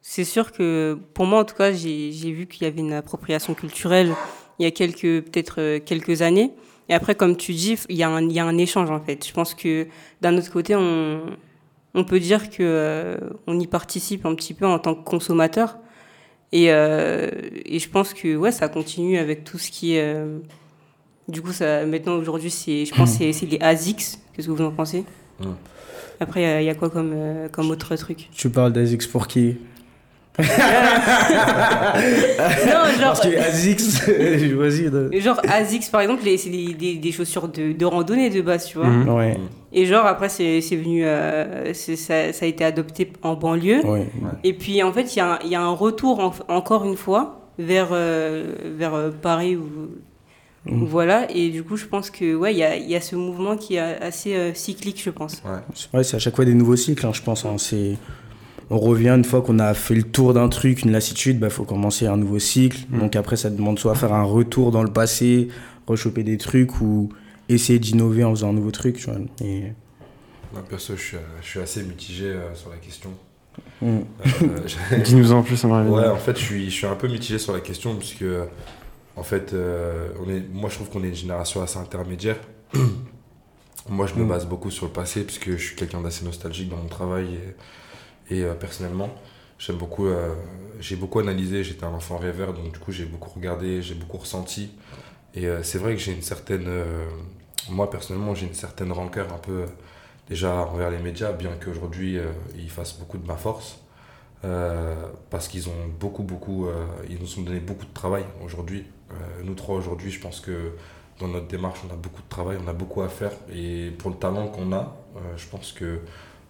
c'est sûr que pour moi, en tout cas, j'ai vu qu'il y avait une appropriation culturelle il y a quelques peut-être quelques années. Et après, comme tu dis, il y a un, il y a un échange en fait. Je pense que d'un autre côté, on, on peut dire que euh, on y participe un petit peu en tant que consommateur. Et, euh, et je pense que ouais, ça continue avec tout ce qui est. euh, du coup, ça, maintenant aujourd'hui, c'est, je pense, que c'est les ASICS. Qu'est-ce que vous en pensez? Après, il y a- il y, a quoi comme, euh, comme autre truc? Tu parles d'Azix pour qui? Non, genre, Parce que Azix, vas-y. de- genre ASICS, par exemple, c'est des, des, des chaussures de, de randonnée de base, tu vois. Mhm. Ouais, Et genre, après, c'est c'est venu. euh, ça, ça a été adopté en banlieue. ouais. Et puis, en fait, il y, a un- il y a un retour, en- encore une fois, vers, euh, vers euh, Paris. Ou, Mhm. Voilà. Et du coup, je pense que, ouais, il y a, il y a ce mouvement qui est assez euh, cyclique, je pense. Ouais. C'est vrai, c'est à chaque fois des nouveaux cycles, hein, je pense. hein. C'est... On revient une fois qu'on a fait le tour d'un truc, une lassitude, il faut commencer un nouveau cycle. Mm. Donc après, ça demande soit faire un retour dans le passé, rechoper des trucs ou essayer d'innover en faisant un nouveau truc. Tu vois. Et... Moi, perso, je suis, je suis assez mitigé euh, sur la question. Mm. Euh, Dis-nous en plus, va Ouais, en fait, je suis, je suis un peu mitigé sur la question parce que, en fait, euh, on est, moi, je trouve qu'on est une génération assez intermédiaire. moi, je me Mm. base beaucoup sur le passé parce que je suis quelqu'un d'assez nostalgique dans mon travail et, et, euh, personnellement, j'aime beaucoup, euh, j'ai beaucoup analysé. J'étais un enfant rêveur, donc du coup, j'ai beaucoup regardé, j'ai beaucoup ressenti. Et euh, c'est vrai que j'ai une certaine, moi personnellement, j'ai une certaine rancœur un peu déjà envers les médias, bien qu'aujourd'hui ils fassent beaucoup de ma force. Parce qu'ils ont beaucoup, beaucoup, ils nous ont donné beaucoup de travail aujourd'hui. Nous trois aujourd'hui, je pense que dans notre démarche, on a beaucoup de travail, on a beaucoup à faire. Et pour le talent qu'on a, je pense que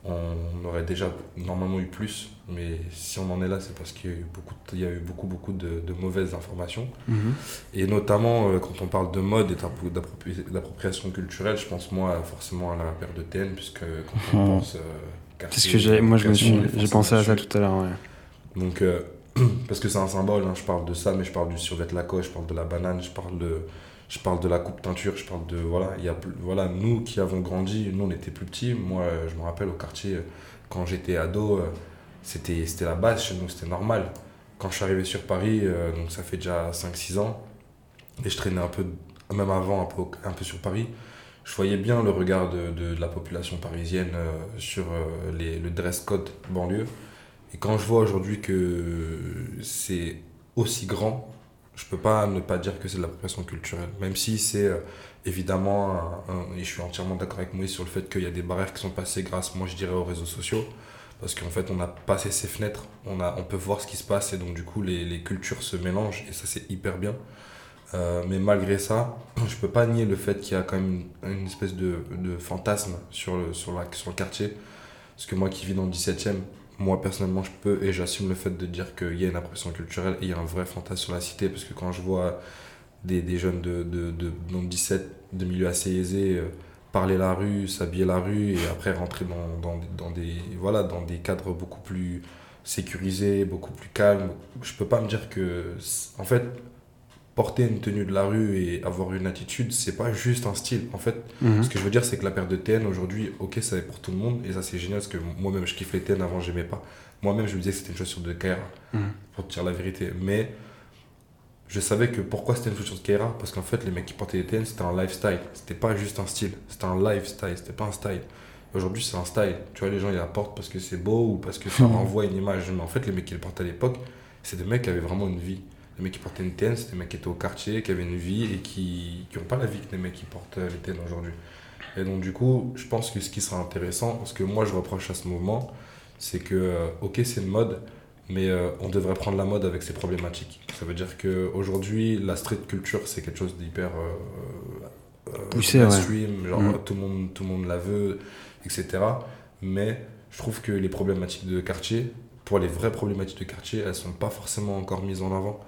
on aurait déjà normalement eu plus. Mais si on en est là, c'est parce qu'il y a eu beaucoup, de- il y a eu beaucoup, beaucoup de, de mauvaises informations. Mhm. Et notamment, euh, quand on parle de mode et d'appro- d'appropri- d'appropriation culturelle, je pense moi forcément à la paire de TN, puisque quand on Mhm. pense. euh, C'est ce quartier, que j'ai, moi, j'ai pensé à ça tout à l'heure. Ouais. donc, euh, parce que c'est un symbole, hein, je parle de ça, mais je parle du survêt Lacoste, je parle de la banane, je parle de, je parle de la coupe teinture, je parle de. Voilà, il y a, voilà, nous qui avons grandi, nous on était plus petits. Moi, euh, je me rappelle au quartier, euh, quand j'étais ado, euh, c'était la base chez nous, c'était normal. Quand je suis arrivé sur Paris, donc ça fait déjà 5-6 ans, et je traînais un peu, même avant, un peu, un peu sur Paris, je voyais bien le regard de, de- la population parisienne sur les, le dress code banlieue. Et quand je vois aujourd'hui que c'est aussi grand, je peux pas ne pas dire que c'est de l'appropriation culturelle. Même si c'est euh, évidemment, et je suis entièrement d'accord avec Moïse sur le fait qu'il y a des barrières qui sont passées grâce, moi je dirais, aux réseaux sociaux. Parce qu'en fait, on a passé ces fenêtres, on, a, on peut voir ce qui se passe et donc du coup, les, les cultures se mélangent et ça, c'est hyper bien. Euh, mais malgré ça, je peux pas nier le fait qu'il y a quand même une, une espèce de, de fantasme sur le, sur, la, sur le quartier. Parce que moi qui vis dans le 17 e moi personnellement je peux et j'assume le fait de dire qu'il y a une appropriation culturelle et il y a un vrai fantasme sur la cité parce que quand je vois des, jeunes de, de, de, de 17 de milieux assez aisés euh, parler la rue, s'habiller la rue et après rentrer dans, dans, dans, des, voilà, dans des cadres beaucoup plus sécurisés, beaucoup plus calmes, je peux pas me dire que en fait porter une tenue de la rue et avoir une attitude, c'est pas juste un style. En fait, Mhm. ce que je veux dire, c'est que la paire de TN aujourd'hui, ok, ça est pour tout le monde et ça c'est génial parce que moi-même je kiffe les TN avant, j'aimais pas. Moi-même, je me disais que c'était une chaussure de Kaira, Mhm. pour te dire la vérité. Mais je savais que pourquoi c'était une chaussure de Kaira Parce qu'en fait, les mecs qui portaient les TN, c'était un lifestyle. C'était pas juste un style, c'était un lifestyle, c'était pas un style. Aujourd'hui, c'est un style. Tu vois, les gens ils la portent parce que c'est beau ou parce que ça renvoie une image. Mais en fait, les mecs qui le portaient à l'époque, c'est des mecs qui avaient vraiment une vie. Les mecs qui portaient une TN, c'est des mecs qui étaient au quartier, qui avaient une vie et qui n'ont pas la vie que les mecs qui portent euh, les TN aujourd'hui. Et donc, du coup, je pense que ce qui sera intéressant, ce que moi je reproche à ce mouvement, c'est que, euh, ok, c'est une mode, mais euh, on devrait prendre la mode avec ses problématiques. Ça veut dire qu'aujourd'hui, la street culture, c'est quelque chose d'hyper euh, Poussé, ouais. mainstream, genre Mhm. tout, le monde, tout le monde la veut, etc. Mais je trouve que les problématiques de quartier, pour les vraies problématiques de quartier, elles sont pas forcément encore mises en avant.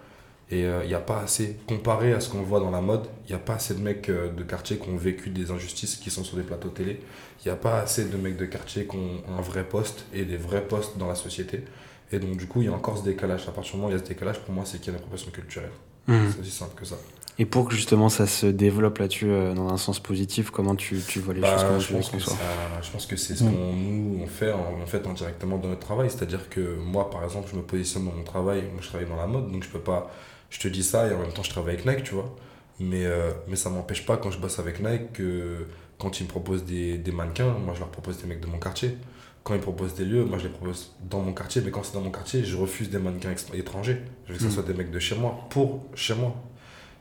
Et il n'y a pas assez, comparé à ce qu'on voit dans la mode, il n'y a pas assez de mecs euh, de quartier qui ont vécu des injustices qui sont sur des plateaux télé. Il n'y a pas assez de mecs de quartier qui ont un vrai poste et des vrais postes dans la société. Et donc, du coup, il y a encore ce décalage. À partir du moment où il y a ce décalage, pour moi, c'est qu'il y a une appropriation culturelle. Mhm. C'est aussi simple que ça. Et pour que justement ça se développe là-dessus euh, dans un sens positif, comment tu, tu vois les Bah, choses comment je, tu les pense que conçois ça- je pense que c'est ce Mm. qu'on nous on fait, en, on fait indirectement dans notre travail. C'est-à-dire que moi, par exemple, je me positionne dans mon travail, moi je travaille dans la mode, donc je peux pas. Je te dis ça et en même temps je travaille avec Nike, tu vois. Mais, euh, mais ça m'empêche pas quand je bosse avec Nike que quand ils me proposent des, des mannequins, moi je leur propose des mecs de mon quartier. Quand ils proposent des lieux, moi je les propose dans mon quartier, mais quand c'est dans mon quartier, je refuse des mannequins étrangers. Je veux que ce Mm. soit des mecs de chez moi, pour chez moi.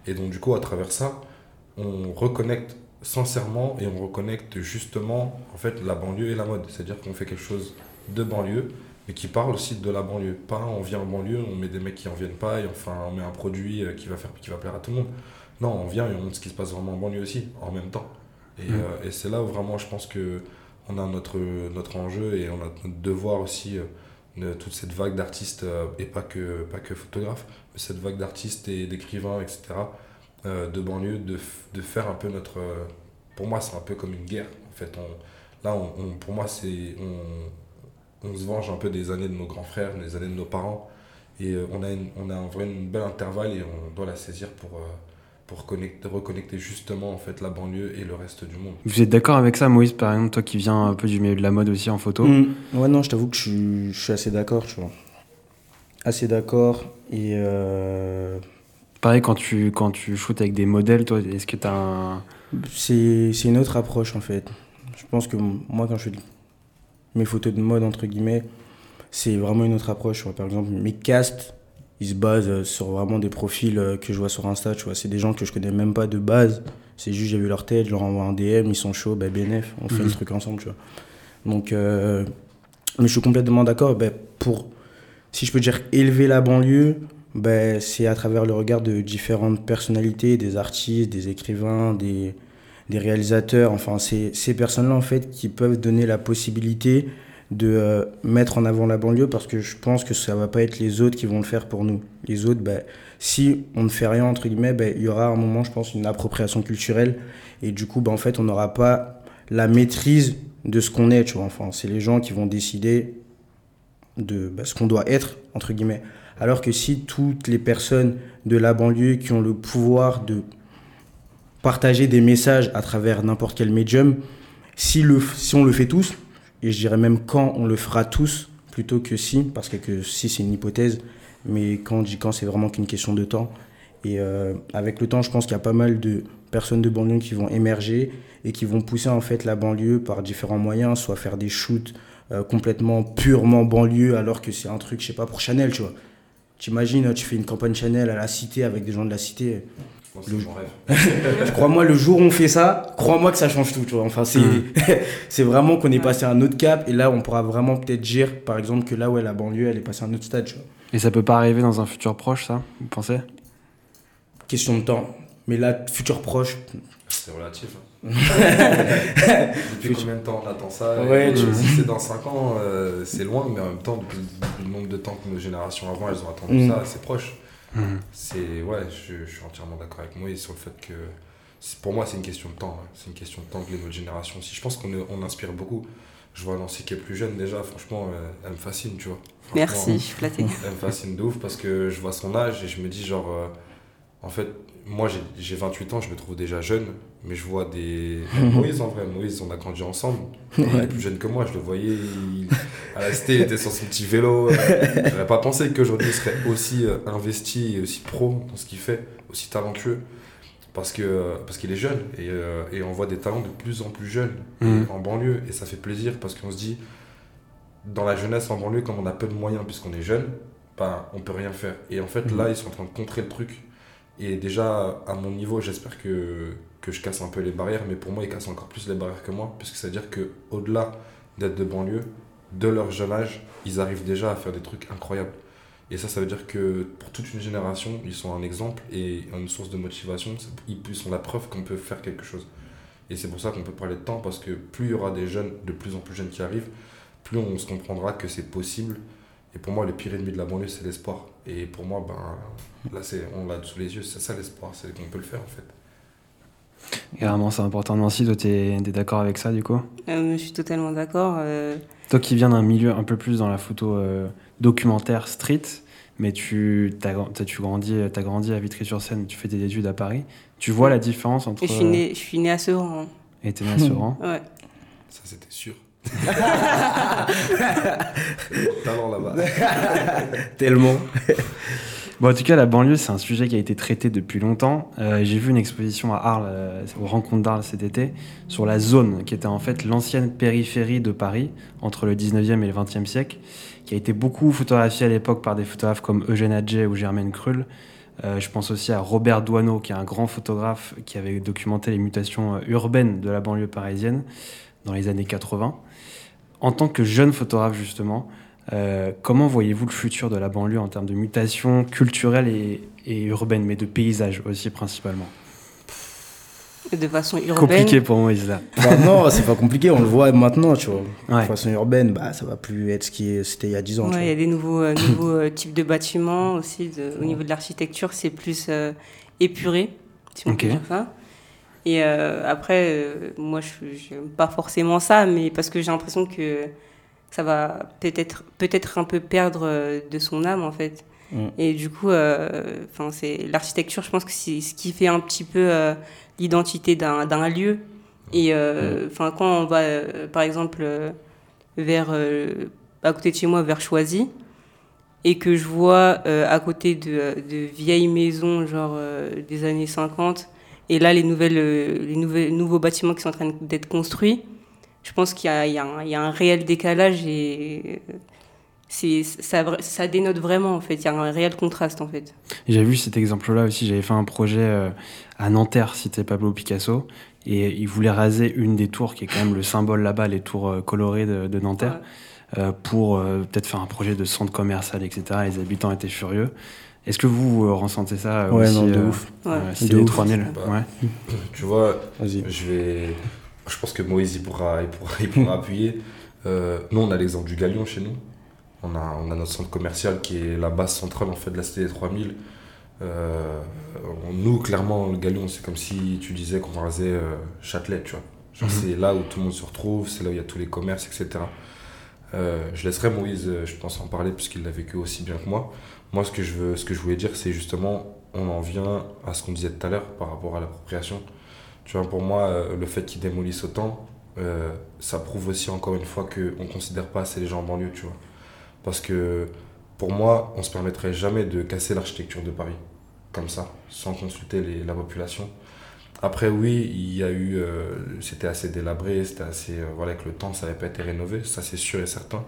Et donc, du coup, à travers ça, on reconnecte sincèrement et on reconnecte justement en fait la banlieue et la mode. C'est-à-dire qu'on fait quelque chose de banlieue, mais qui parle aussi de la banlieue. Pas on vient en banlieue, on met des mecs qui en viennent pas et enfin on met un produit euh, qui va, faire, qui va plaire à tout le monde. Non, on vient et on montre ce qui se passe vraiment en banlieue aussi, en même temps. Et, Mm. euh, et c'est là où vraiment je pense que on a notre, notre enjeu et on a notre devoir aussi euh, de toute cette vague d'artistes, euh, et pas que, pas que photographes, mais cette vague d'artistes et d'écrivains, etc., de banlieue, de, de faire un peu notre... pour moi, c'est un peu comme une guerre. En fait, on, là, on, on- pour moi, c'est... On, on se venge un peu des années de nos grands frères, des années de nos parents. Et euh, on a, une, on a un vrai une belle intervalle et on doit la saisir pour, euh, pour connecter, reconnecter justement en fait, la banlieue et le reste du monde. Vous êtes d'accord avec ça, Moïse, par exemple, toi qui viens un peu du milieu de la mode aussi en photo Mm. Ouais, non, je t'avoue que je suis, je suis assez d'accord, tu vois. Assez d'accord. Et euh, Pareil, quand tu, quand tu shootes avec des modèles, toi, est-ce que tu as un. c'est c'est une autre approche, en fait. Je pense que moi, quand je fais mes photos de mode, entre guillemets, c'est vraiment une autre approche. Par exemple, mes casts, ils se basent euh, sur vraiment des profils euh, que je vois sur Insta, tu vois. C'est des gens que je connais même pas de base. C'est juste, j'ai vu leur tête, je leur envoie un DM, ils sont chauds, bah, BNF, on fait Mhm. le truc ensemble, tu vois. Donc, euh, mais je suis complètement d'accord. bah, pour, si je peux dire, élever la banlieue, bah, c'est à travers le regard de différentes personnalités, des artistes, des écrivains, des, des réalisateurs. Enfin, c'est ces personnes-là, en fait, qui peuvent donner la possibilité de euh, mettre en avant la banlieue parce que je pense que ça va pas être les autres qui vont le faire pour nous. Les autres, bah, si on ne fait rien, entre guillemets, bah, il y aura un moment, je pense, une appropriation culturelle. Et du coup, bah, en fait, on n'aura pas la maîtrise de ce qu'on est, tu vois. Enfin, c'est les gens qui vont décider de bah, ce qu'on doit être, entre guillemets. Alors que si toutes les personnes de la banlieue qui ont le pouvoir de partager des messages à travers n'importe quel médium, si, si on le fait tous, et je dirais même quand on le fera tous, plutôt que si, parce que, si c'est une hypothèse, mais quand je dis quand, c'est vraiment qu'une question de temps. Et euh, avec le temps, je pense qu'il y a pas mal de personnes de banlieue qui vont émerger et qui vont pousser en fait la banlieue par différents moyens, soit faire des shoots euh, complètement purement banlieue, alors que c'est un truc, je sais pas, pour Chanel, tu vois. T'imagines, tu fais une campagne Chanel à la cité avec des gens de la cité. Le- mon rêve. Crois-moi, le jour où on fait ça, crois-moi que ça change tout, tu vois. Enfin, c'est, Mm. c'est vraiment qu'on est passé à un autre cap et là, on pourra vraiment peut-être dire, par exemple, que là, ouais, la banlieue, elle est passée à un autre stade, tu vois. Et ça peut pas arriver dans un futur proche, ça Vous pensez? Question de temps. Mais là, futur proche, C'est relatif. hein. depuis combien de temps on attend ça? Ouais, Et tu- Si c'est dans 5 ans, euh, c'est loin, mais en même temps, depuis, le nombre de temps que nos générations avant, elles ont attendu Mm. ça, c'est proche. Mhm. C'est ouais, je, je suis entièrement d'accord avec moi et sur le fait que pour moi c'est une question de temps. hein. C'est une question de temps que les nouvelles générations aussi. Je pense qu'on on inspire beaucoup. Je vois Nancy qui est plus jeune déjà, franchement, euh, elle me fascine, tu vois. Merci, je suis flattée. Elle me fascine de ouf parce que je vois son âge et je me dis genre, euh, en fait, moi j'ai- j'ai 28 ans, je me trouve déjà jeune, mais je vois des... Moïse en vrai, Moïse, on a grandi ensemble. Et Il est plus jeune que moi, je le voyais, il- à la cité, il était sur son petit vélo. euh, J'aurais pas pensé qu'aujourd'hui il serait aussi euh, investi et aussi pro dans ce qu'il fait, aussi talentueux. Parce que euh, parce qu'il est jeune et, et on voit des talents de plus en plus jeunes Mhm. en banlieue et ça fait plaisir parce qu'on se dit dans la jeunesse en banlieue comme on a peu de moyens puisqu'on est jeune ben on peut rien faire et en fait Mhm. là ils sont en train de contrer le truc et déjà à mon niveau j'espère que que je casse un peu les barrières mais pour moi ils cassent encore plus les barrières que moi puisque c'est à dire que au delà d'être de banlieue de leur jeune âge ils arrivent déjà à faire des trucs incroyables et ça, ça veut dire que pour toute une génération, ils sont un exemple et une source de motivation. Ils sont la preuve qu'on peut faire quelque chose. Et c'est pour ça qu'on peut parler de temps, parce que plus il y aura des jeunes, de plus en plus jeunes qui arrivent, plus on se comprendra que c'est possible. Et pour moi, le pire ennemi de la banlieue, c'est l'espoir. Et pour moi, ben, là, on l'a sous les yeux, c'est ça l'espoir, c'est qu'on peut le faire en fait. Carrément, c'est important. Nancy, toi, t'es es, d'accord avec ça, du coup? Euh, je suis totalement d'accord. euh, Toi qui viens d'un milieu un peu plus dans la photo euh, documentaire street, mais tu as, tu grandi, as grandi à Vitry-sur-Seine, tu fais tes études à Paris, tu vois la différence entre... et je suis née, je suis née à Sevran. hein. Et t'es né à Sevran. Ouais. Ça, c'était sûr. Talent là-bas. Tellement. Bon, en tout cas, la banlieue, c'est un sujet qui a été traité depuis longtemps. Euh, J'ai vu une exposition à Arles, euh, aux rencontres d'Arles cet été, sur la zone, qui était en fait l'ancienne périphérie de Paris, entre le 19e et le 20e siècle, qui a été beaucoup photographiée à l'époque par des photographes comme Eugène Adjet ou Germaine Krull. Euh, je pense aussi à Robert Doisneau, qui est un grand photographe qui avait documenté les mutations urbaines de la banlieue parisienne dans les années 80. En tant que jeune photographe, justement, euh, comment voyez-vous le futur de la banlieue en termes de mutations culturelles et, et urbaines, mais de paysages aussi principalement De façon urbaine. Compliqué pour moi, Isla. Bah non, c'est pas compliqué, on le voit maintenant, tu vois. Ouais. De façon urbaine, bah, ça va plus être ce qui c'était il y a 10 ans. Ouais, il y a des nouveaux, euh, nouveaux euh, types de bâtiments aussi. de- au niveau de l'architecture, c'est plus euh, épuré, si on Ok. peut dire ça. Et euh, après, euh, moi, je n'aime pas forcément ça, mais parce que j'ai l'impression que ça va peut-être peut-être un peu perdre euh, de son âme, en fait. Mm. Et du coup, euh, 'fin, c'est l'architecture, je pense que c'est ce qui fait un petit peu euh, l'identité d'un d'un lieu. Et euh, 'fin, quand on va, par exemple, vers, à côté de chez moi, vers Choisy, et que je vois à côté de, de vieilles maisons, genre des années 50, et là, les, nouvelles, les nouvelles, nouveaux bâtiments qui sont en train d'être construits, je pense qu'il y, a- il y a un- il y a un réel décalage et c'est, ça, ça dénote vraiment, en fait. Il y a un réel contraste, en fait. J'ai vu cet exemple-là aussi. J'avais fait un projet euh, à Nanterre, cité Pablo Picasso, et il voulait raser une des tours qui est quand même le symbole là-bas, les tours euh, colorées de, de Nanterre, euh, pour euh, peut-être faire un projet de centre commercial, etc. Les habitants étaient furieux. Est-ce que vous euh, ressentez ça Ouais, aussi non, de euh, ouf. Ouais. euh, De Cité ouf. 3000 Bah, ouais. Tu vois, Vas-y. Je vais. Je pense que Moïse il pourra, il pourra, il pourra appuyer. Euh, nous, on a l'exemple du Galion chez nous. On a, on a notre centre commercial qui est la base centrale en fait de la cité des 3000. Euh, nous, clairement, le Galion, c'est comme si tu disais qu'on rasait euh, Châtelet, tu vois. Genre, Mhm. C'est là où tout le monde se retrouve, c'est là où il y a tous les commerces, etc. Euh, je laisserai Moïse, je pense, en parler puisqu'il l'a vécu aussi bien que moi. Moi, ce que je, veux, ce que je voulais dire, c'est justement, on en vient à ce qu'on disait tout à l'heure par rapport à l'appropriation. Tu vois, pour moi, euh, le fait qu'ils démolissent autant, euh, ça prouve aussi encore une fois qu'on ne considère pas assez les gens en banlieue, tu vois. Parce que pour moi, on se permettrait jamais de casser l'architecture de Paris, comme ça, sans consulter les- la population. Après, oui, il y a eu. euh, c'était assez délabré, c'était assez. voilà, avec le temps, ça n'avait pas été rénové, ça c'est sûr et certain.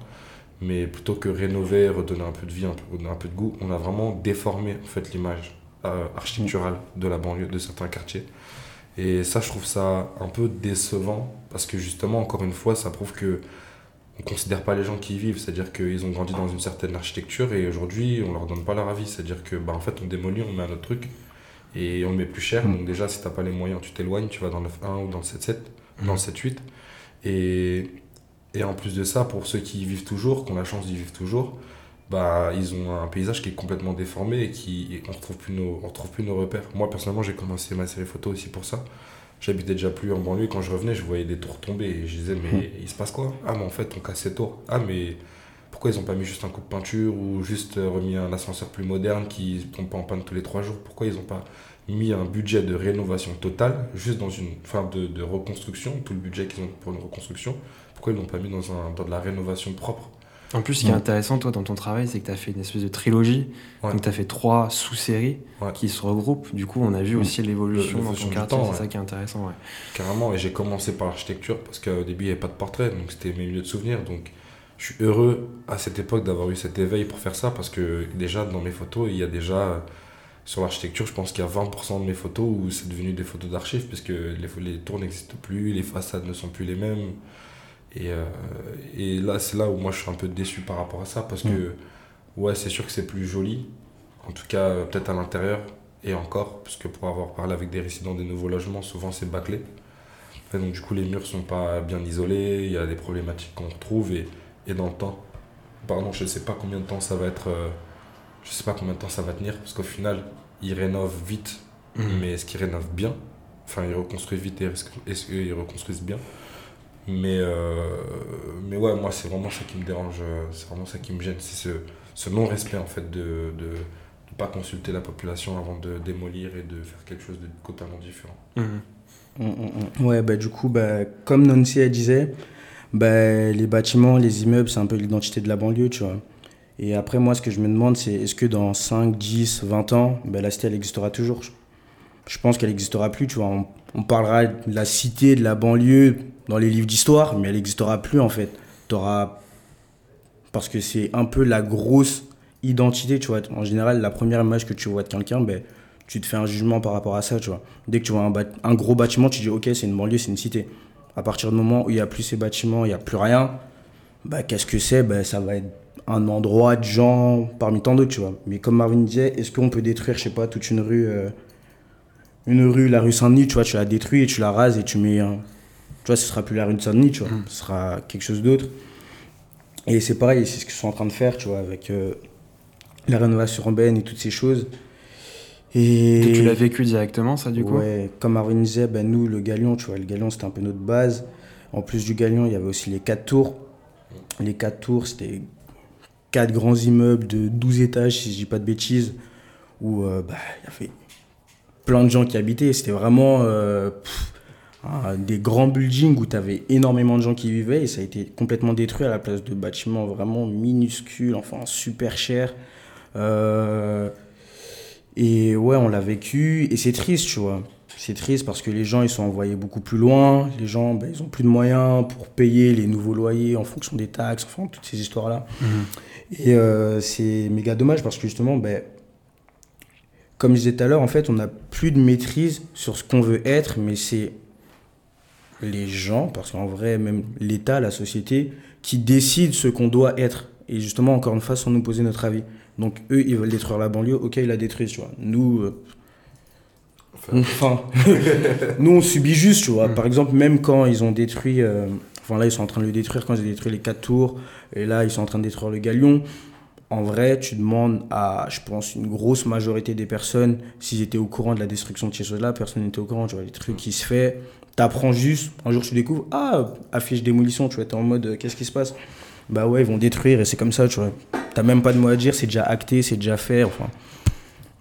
Mais plutôt que rénover, redonner un peu de vie, un peu, un peu de goût, on a vraiment déformé en fait, l'image architecturale de la banlieue, de certains quartiers. Et ça, je trouve ça un peu décevant parce que justement, encore une fois, ça prouve que on considère pas les gens qui y vivent, c'est-à-dire qu'ils ont grandi dans une certaine architecture et aujourd'hui, on leur donne pas leur avis, c'est-à-dire que bah, en fait, on démolit, on met un autre truc et on le met plus cher. Donc déjà, si t'as pas les moyens, tu t'éloignes, tu vas dans le 9-1 ou dans le 7-7, dans le 7-8. Et, et en plus de ça, pour ceux qui y vivent toujours, qui ont la chance d'y vivre toujours, bah, ils ont un paysage qui est complètement déformé et qui et on retrouve plus nos on retrouve plus nos repères. Moi personnellement, j'ai commencé ma série photo aussi pour ça. J'habitais déjà plus en banlieue. Quand je revenais, je voyais des tours tomber et je disais mais il se passe quoi? Ah mais en fait on casse ces tours. Ah mais pourquoi ils ont pas mis juste un coup de peinture ou juste euh, remis un ascenseur plus moderne qui tombe pas en panne tous les trois jours? Pourquoi ils ont pas mis un budget de rénovation totale juste dans une fin de, de reconstruction tout le budget qu'ils ont pour une reconstruction? Pourquoi ils l'ont pas mis dans un dans de la rénovation propre? En plus, ce qui est intéressant, toi, dans ton travail, c'est que tu as fait une espèce de trilogie. Ouais. Donc, tu as fait trois sous-séries Ouais. qui se regroupent. Du coup, on a vu aussi l'évolution dans ton quartier. C'est ouais. ça qui est intéressant. Carrément, et j'ai commencé par l'architecture parce qu'au début il n'y avait pas de portrait, donc c'était mes lieux de souvenirs. Donc je suis heureux à cette époque d'avoir eu cet éveil pour faire ça parce que déjà dans mes photos, il y a déjà sur l'architecture, je pense qu'il y a 20% de mes photos où c'est devenu des photos d'archives puisque les, les tours n'existent plus, les façades ne sont plus les mêmes. Et, euh, et là, c'est là où moi je suis un peu déçu par rapport à ça parce que, ouais, c'est sûr que c'est plus joli, en tout cas euh, peut-être à l'intérieur et encore, parce que pour avoir parlé avec des résidents des nouveaux logements, souvent c'est bâclé. Et donc du coup les murs sont pas bien isolés, il y a des problématiques qu'on retrouve et, et dans le temps, pardon, je sais pas combien de temps ça va être, euh, je sais pas combien de temps ça va tenir, parce qu'au final ils rénovent vite, Mhm. mais est-ce qu'ils rénovent bien? Enfin ils reconstruisent vite et est-ce qu'ils reconstruisent bien? Mais, euh, mais ouais, moi c'est vraiment ça qui me dérange, euh, c'est vraiment ça qui me gêne, c'est ce, ce non-respect en fait de ne de, pas consulter la population avant de démolir et de faire quelque chose de totalement différent. Mhm. Mm, mm, mm. Ouais, bah, du coup, bah, comme Nancy elle disait, bah, les bâtiments, les immeubles, c'est un peu l'identité de la banlieue, tu vois. Et après, moi, ce que je me demande, c'est est-ce que dans 5, 10, 20 ans, bah, la cité, elle existera toujours? Je- Je pense qu'elle n'existera plus, tu vois. On, on parlera de la cité, de la banlieue dans les livres d'histoire, mais elle n'existera plus, en fait. T'auras... Parce que c'est un peu la grosse identité, tu vois. En général, la première image que tu vois de quelqu'un, ben, tu te fais un jugement par rapport à ça, tu vois. Dès que tu vois un, un gros bâtiment, tu dis, ok, c'est une banlieue, c'est une cité. À partir du moment où il n'y a plus ces bâtiments, il n'y a plus rien, bah, qu'est-ce que c'est? Bah, Ça va être un endroit de gens parmi tant d'autres, tu vois. Mais comme Marvin disait, est-ce qu'on peut détruire, je sais pas, toute une rue, euh, une rue, la rue Saint-Denis, tu vois, tu la détruis et tu la rases et tu mets. Tu vois, ce sera plus la rue de Saint-Denis, tu vois. Ce sera quelque chose d'autre. Et c'est pareil, c'est ce qu'ils sont en train de faire, tu vois, avec euh, la rénovation urbaine et toutes ces choses. Et Et tu l'as vécu directement, ça, du coup? Ouais, comme Marvin disait, ben nous, le Galion, tu vois, le Galion, c'était un peu notre base. En plus du Galion, il y avait aussi les quatre tours. Les quatre tours, c'était quatre grands immeubles de 12 étages, si je dis pas de bêtises, où euh, bah, il y avait plein de gens qui habitaient. C'était vraiment euh, pff, un- des grands buildings où tu avais énormément de gens qui vivaient et ça a été complètement détruit à la place de bâtiments vraiment minuscules, enfin super chers. Euh, et ouais, on l'a vécu et c'est triste, tu vois. C'est triste parce que les gens, ils sont envoyés beaucoup plus loin. Les gens, ben, ils ont plus de moyens pour payer les nouveaux loyers en fonction des taxes, enfin, toutes ces histoires-là. Et euh, c'est méga dommage parce que justement, ben, comme je disais tout à l'heure, en fait, on n'a plus de maîtrise sur ce qu'on veut être, mais c'est les gens, parce qu'en vrai, même l'État, la société, qui décident ce qu'on doit être. Et justement, encore une fois, sans nous poser notre avis. Donc, eux, ils veulent détruire la banlieue, ok, ils la détruisent, tu vois. Nous, euh, enfin, nous, on subit juste, tu vois. Par exemple, même quand ils ont détruit, euh, enfin là, ils sont en train de le détruire, quand ils ont détruit les quatre tours, et là, ils sont en train de détruire le galion. En vrai, tu demandes à, je pense, une grosse majorité des personnes s'ils étaient au courant de la destruction de ces choses-là. Personne n'était au courant, tu vois. Les trucs qui se fait, t'apprends juste. Un jour, tu découvres, ah, affiche démolition, tu vois. T'es en mode, euh, qu'est-ce qui se passe? Bah ouais, ils vont détruire et c'est comme ça, tu vois. T'as même pas de mot à dire, c'est déjà acté, c'est déjà fait, enfin.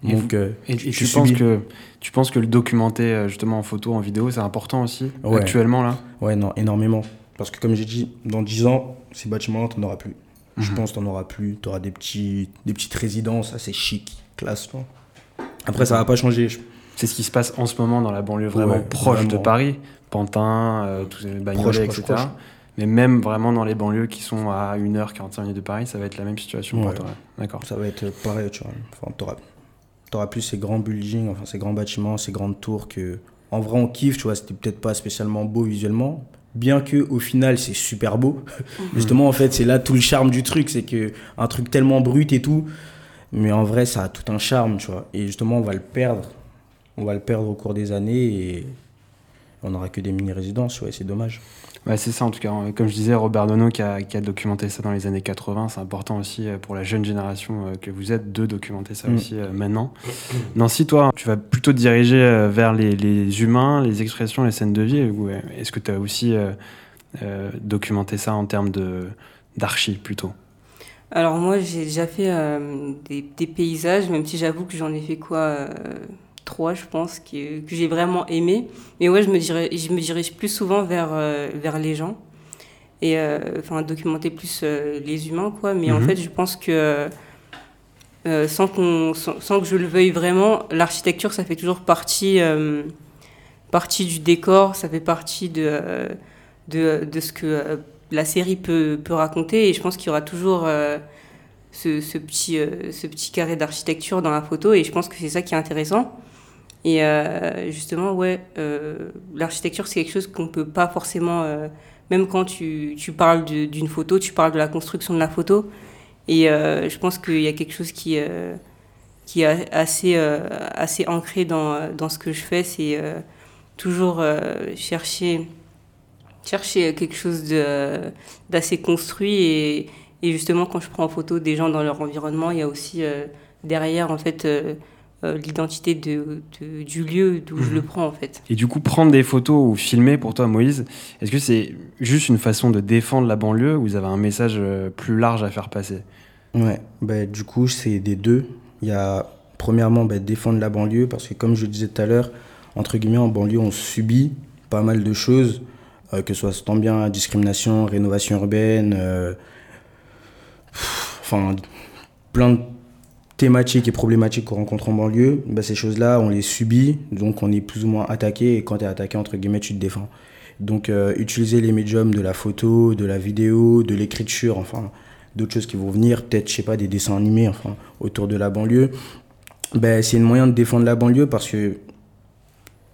Et Donc, euh, Et, et tu tu, penses que, tu penses que le documenter euh, justement en photo, en vidéo, c'est important aussi Ouais. actuellement là? Ouais, non, énormément. Parce que comme j'ai dit, dans 10 ans, ces bâtiments-là, t'en auras plus. Je pense que t'en auras plus. T'auras des, petits, des petites résidences assez chic, classe. Après, ça va pas changer. C'est ce qui se passe en ce moment dans la banlieue vraiment Ouais, proche de. Paris, Pantin, euh, tous les Bagnolet, etc. proche. Mais même vraiment dans les banlieues qui sont à 1h45 minutes de Paris, ça va être la même situation pour. D'accord. Ça va être pareil, tu vois. Enfin, t'auras, t'auras plus ces grands buildings, enfin, ces grands bâtiments, ces grandes tours que, en vrai, on kiffe, tu vois. C'était peut-être pas spécialement beau visuellement. Bien que, au final, c'est super beau. Justement, en fait, c'est là tout le charme du truc. C'est que un truc tellement brut et tout. Mais en vrai, ça a tout un charme, tu vois. Et justement, on va le perdre on va le perdre au cours des années et on n'aura que des mini-résidences. Ouais, c'est dommage. Ouais, c'est ça en tout cas. Comme je disais, Robert Dono qui a, qui a documenté ça dans les années 80, c'est important aussi euh, pour la jeune génération euh, que vous êtes de documenter ça Mm. aussi euh, maintenant. Nancy, toi, tu vas plutôt te diriger euh, vers les, les humains, les expressions, les scènes de vie ou euh, est-ce que tu as aussi euh, euh, documenté ça en termes de d'archi plutôt? Alors moi, j'ai déjà fait euh, des, des paysages, même si j'avoue que j'en ai fait quoi euh, trois, je pense, que, que j'ai vraiment aimé. Mais ouais, je me dirige, je me dirige plus souvent vers, euh, vers les gens et euh, enfin documenter plus euh, les humains, quoi. Mais en Mhm. fait, je pense que sans, qu'on, sans, sans que je le veuille vraiment, l'architecture, ça fait toujours partie, partie du décor, ça fait partie de, de, de ce que la série peut, peut raconter. Et je pense qu'il y aura toujours euh, ce, ce petit, euh, ce petit carré d'architecture dans la photo. Et je pense que c'est ça qui est intéressant. Et euh, justement, ouais, euh, l'architecture, c'est quelque chose qu'on peut pas forcément. euh, même quand tu, tu parles d'une photo, tu parles de la construction de la photo. Et euh, je pense qu'il y a quelque chose qui, euh, qui est assez, euh, assez ancré dans, dans ce que je fais. C'est toujours chercher, chercher quelque chose d'assez construit. Et, et justement, quand je prends en photo des gens dans leur environnement, il y a aussi derrière, en fait, euh, l'identité de, de- du lieu d'où je Mhm. le prends, en fait. Et du coup, prendre des photos ou filmer pour toi, Moïse, est-ce que c'est juste une façon de défendre la banlieue ou vous avez un message euh, plus large à faire passer? Ouais, bah, du coup, c'est des deux. Il y a, premièrement, bah, défendre la banlieue, parce que comme je le disais tout à l'heure, entre guillemets, en banlieue, on subit pas mal de choses, euh, que ce soit tant bien discrimination, rénovation urbaine, euh, pff, enfin, plein de thématiques et problématiques qu'on rencontre en banlieue. Bah, ces choses-là, on les subit, donc on est plus ou moins attaqué, et quand tu es attaqué, entre guillemets, tu te défends. Donc, euh, utiliser les médiums de la photo, de la vidéo, de l'écriture, enfin, d'autres choses qui vont venir, peut-être, je sais pas, des dessins animés, enfin, autour de la banlieue. Ben, c'est une moyen de défendre la banlieue parce que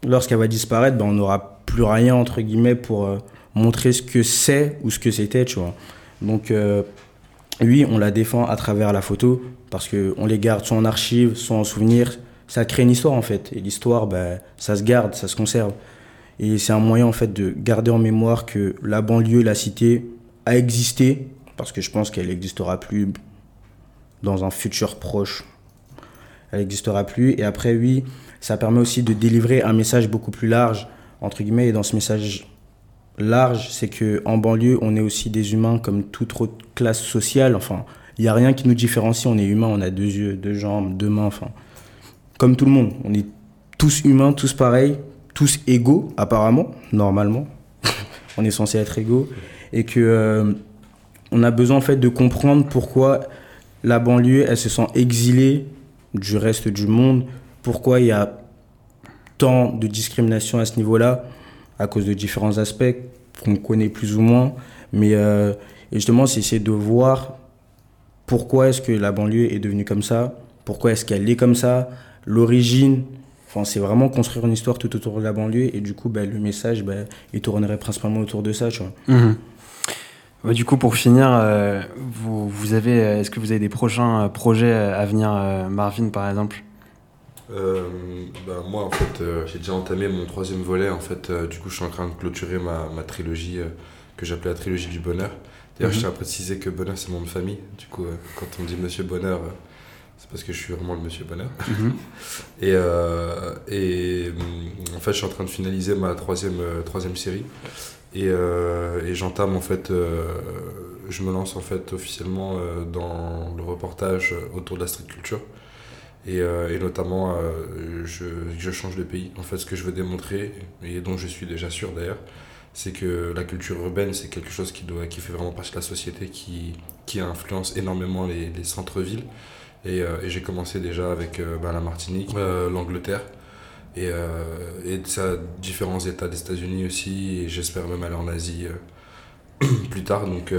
lorsqu'elle va disparaître, ben, on n'aura plus rien, entre guillemets, pour euh, montrer ce que c'est ou ce que c'était, tu vois. Donc, euh, oui, on la défend à travers la photo parce qu'on les garde soit en archive, soit en souvenir. Ça crée une histoire, en fait. Et l'histoire, ben, ça se garde, ça se conserve. Et c'est un moyen, en fait, de garder en mémoire que la banlieue, la cité, a existé parce que je pense qu'elle n'existera plus dans un futur proche. Elle n'existera plus. Et après, oui, ça permet aussi de délivrer un message beaucoup plus large, entre guillemets. Et dans ce message large, c'est que en banlieue, on est aussi des humains comme toute autre classe sociale. Enfin, il n'y a rien qui nous différencie. On est humain, on a deux yeux, deux jambes, deux mains. Enfin, comme tout le monde. On est tous humains, tous pareils, tous égaux, apparemment, normalement. on est censé être égaux. Et que euh, on a besoin en fait de comprendre pourquoi la banlieue, elle se sent exilée du reste du monde, pourquoi il y a tant de discrimination à ce niveau-là, à cause de différents aspects qu'on connaît plus ou moins. Mais euh, justement, c'est essayer de voir pourquoi est-ce que la banlieue est devenue comme ça, pourquoi est-ce qu'elle est comme ça, l'origine. Enfin, c'est vraiment construire une histoire tout autour de la banlieue et du coup, ben, le message, ben, il tournerait principalement autour de ça. Mhm. Ouais, du coup, pour finir, euh, vous, avez, euh, est-ce que vous avez des prochains projets à venir, Marvin par exemple? Euh, bah, moi, en fait, euh, j'ai déjà entamé mon troisième volet. En fait, euh, du coup, je suis en train de clôturer ma, ma trilogie euh, que j'appelais la trilogie du bonheur. D'ailleurs, Mhm. je tiens à préciser que bonheur, c'est mon nom de famille. Du coup, quand on me dit Monsieur Bonheur, c'est parce que je suis vraiment le Monsieur Bonheur. Et, euh, et hum, en fait, je suis en train de finaliser ma troisième, troisième série. Et, euh, et j'entame, en fait, euh, je me lance en fait officiellement dans le reportage autour de la street culture. Et, euh, et notamment, euh, je, je change de pays. En fait, ce que je veux démontrer, et dont je suis déjà sûr d'ailleurs, c'est que la culture urbaine, c'est quelque chose qui, doit, qui fait vraiment partie de la société, qui, qui influence énormément les, les centres-villes. Et, euh, et j'ai commencé déjà avec ben, la Martinique, l'Angleterre, et, et ça, différents États des États-Unis aussi, et j'espère même aller en Asie plus tard. Donc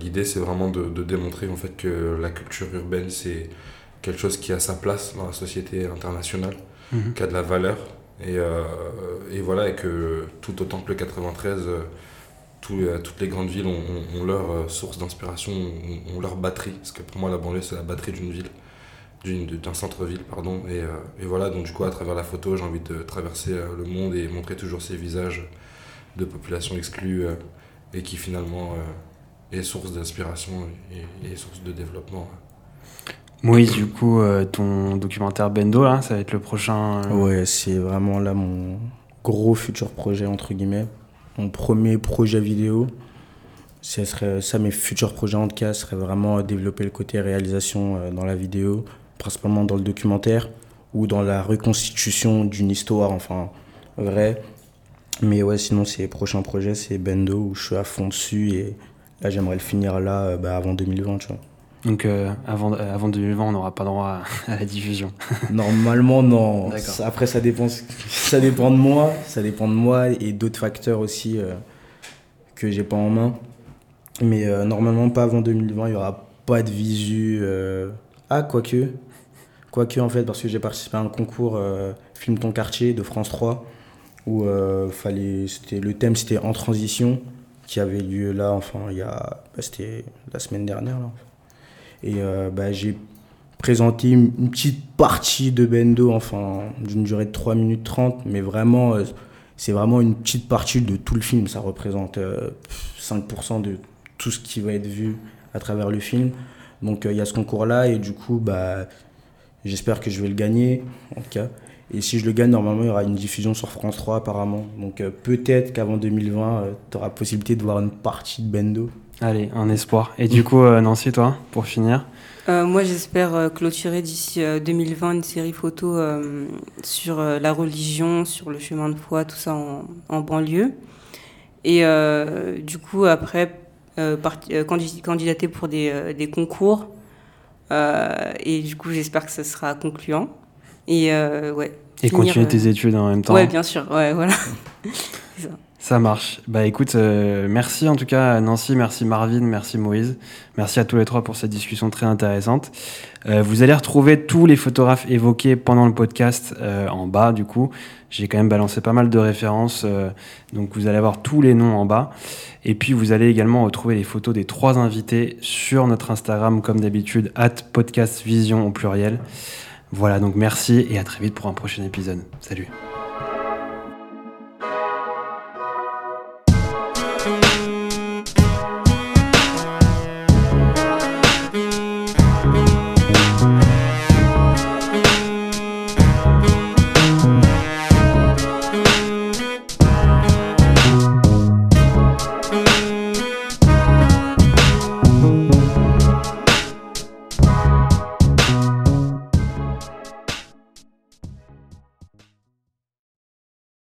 l'idée, c'est vraiment de, de démontrer en fait que la culture urbaine, c'est quelque chose qui a sa place dans la société internationale, Mhm. qui a de la valeur. Et, euh, et voilà, et que tout autant que le 93, euh, les- toutes les grandes villes ont, ont- ont leur euh, source d'inspiration, ont, ont leur batterie. Parce que pour moi, la banlieue, c'est la batterie d'une ville. d'un centre-ville, pardon. Et, et, voilà, donc du coup, à travers la photo, j'ai envie de traverser le monde et montrer toujours ces visages de populations exclues et qui finalement est source d'inspiration et, et, source de développement. Moïse, du coup, ton documentaire Bendo, là, ça va être le prochain. Ouais, c'est vraiment là mon gros futur projet, entre guillemets. Mon premier projet vidéo. Ça, serait, ça, mes futurs projets en tout cas, serait vraiment développer le côté réalisation euh, dans la vidéo, principalement dans le documentaire ou dans la reconstitution d'une histoire, enfin, vrai. Mais ouais, sinon, ces prochains projets, c'est Bendo où je suis à fond dessus et là, j'aimerais le finir là euh, bah, avant 2020, tu vois. Donc euh, avant, avant 2020, on n'aura pas droit à, la diffusion. Normalement, non. Après, ça dépend, ça dépend de moi, ça dépend de moi et d'autres facteurs aussi euh, que j'ai pas en main. Mais euh, normalement, pas avant 2020, il n'y aura pas de visu. Ah, quoique. Quoique, en fait, parce que j'ai participé à un concours Film ton quartier de France 3 où fallait, le thème c'était En transition qui avait lieu là, enfin, il y a. Bah, c'était la semaine dernière là. Et euh, bah, j'ai présenté une, petite partie de Bendo, enfin, d'une durée de 3 minutes 30, mais vraiment, euh, c'est vraiment une petite partie de tout le film. Ça représente 5% euh, de tout ce qui va être vu à travers le film. Donc il y a ce concours-là, et du coup, bah, j'espère que je vais le gagner, en tout cas. Et si je le gagne, normalement, il y aura une diffusion sur France 3 apparemment. Donc peut-être qu'avant 2020, tu auras possibilité de voir une partie de Bendo. Allez, un espoir. Et du coup, euh, Nancy, toi, pour finir euh, Moi, j'espère euh, clôturer d'ici 2020 une série photo sur la religion, sur le chemin de foi, tout ça en, banlieue. Et du coup, après, candidater pour des, des concours. Et du coup, j'espère que ce sera concluant. Et ouais. Et continuer tes études en même temps. Ouais, bien sûr. Ouais, voilà. ça. Ça marche. Bah écoute, euh, merci en tout cas Nancy, merci Marvin, merci Moïse, merci à tous les trois pour cette discussion très intéressante. Euh, vous allez retrouver tous les photographes évoqués pendant le podcast euh, en bas du coup. J'ai quand même balancé pas mal de références, donc vous allez avoir tous les noms en bas. Et puis vous allez également retrouver les photos des trois invités sur notre Instagram comme d'habitude, at podcastvision au pluriel. Voilà, donc merci et à très vite pour un prochain épisode. Salut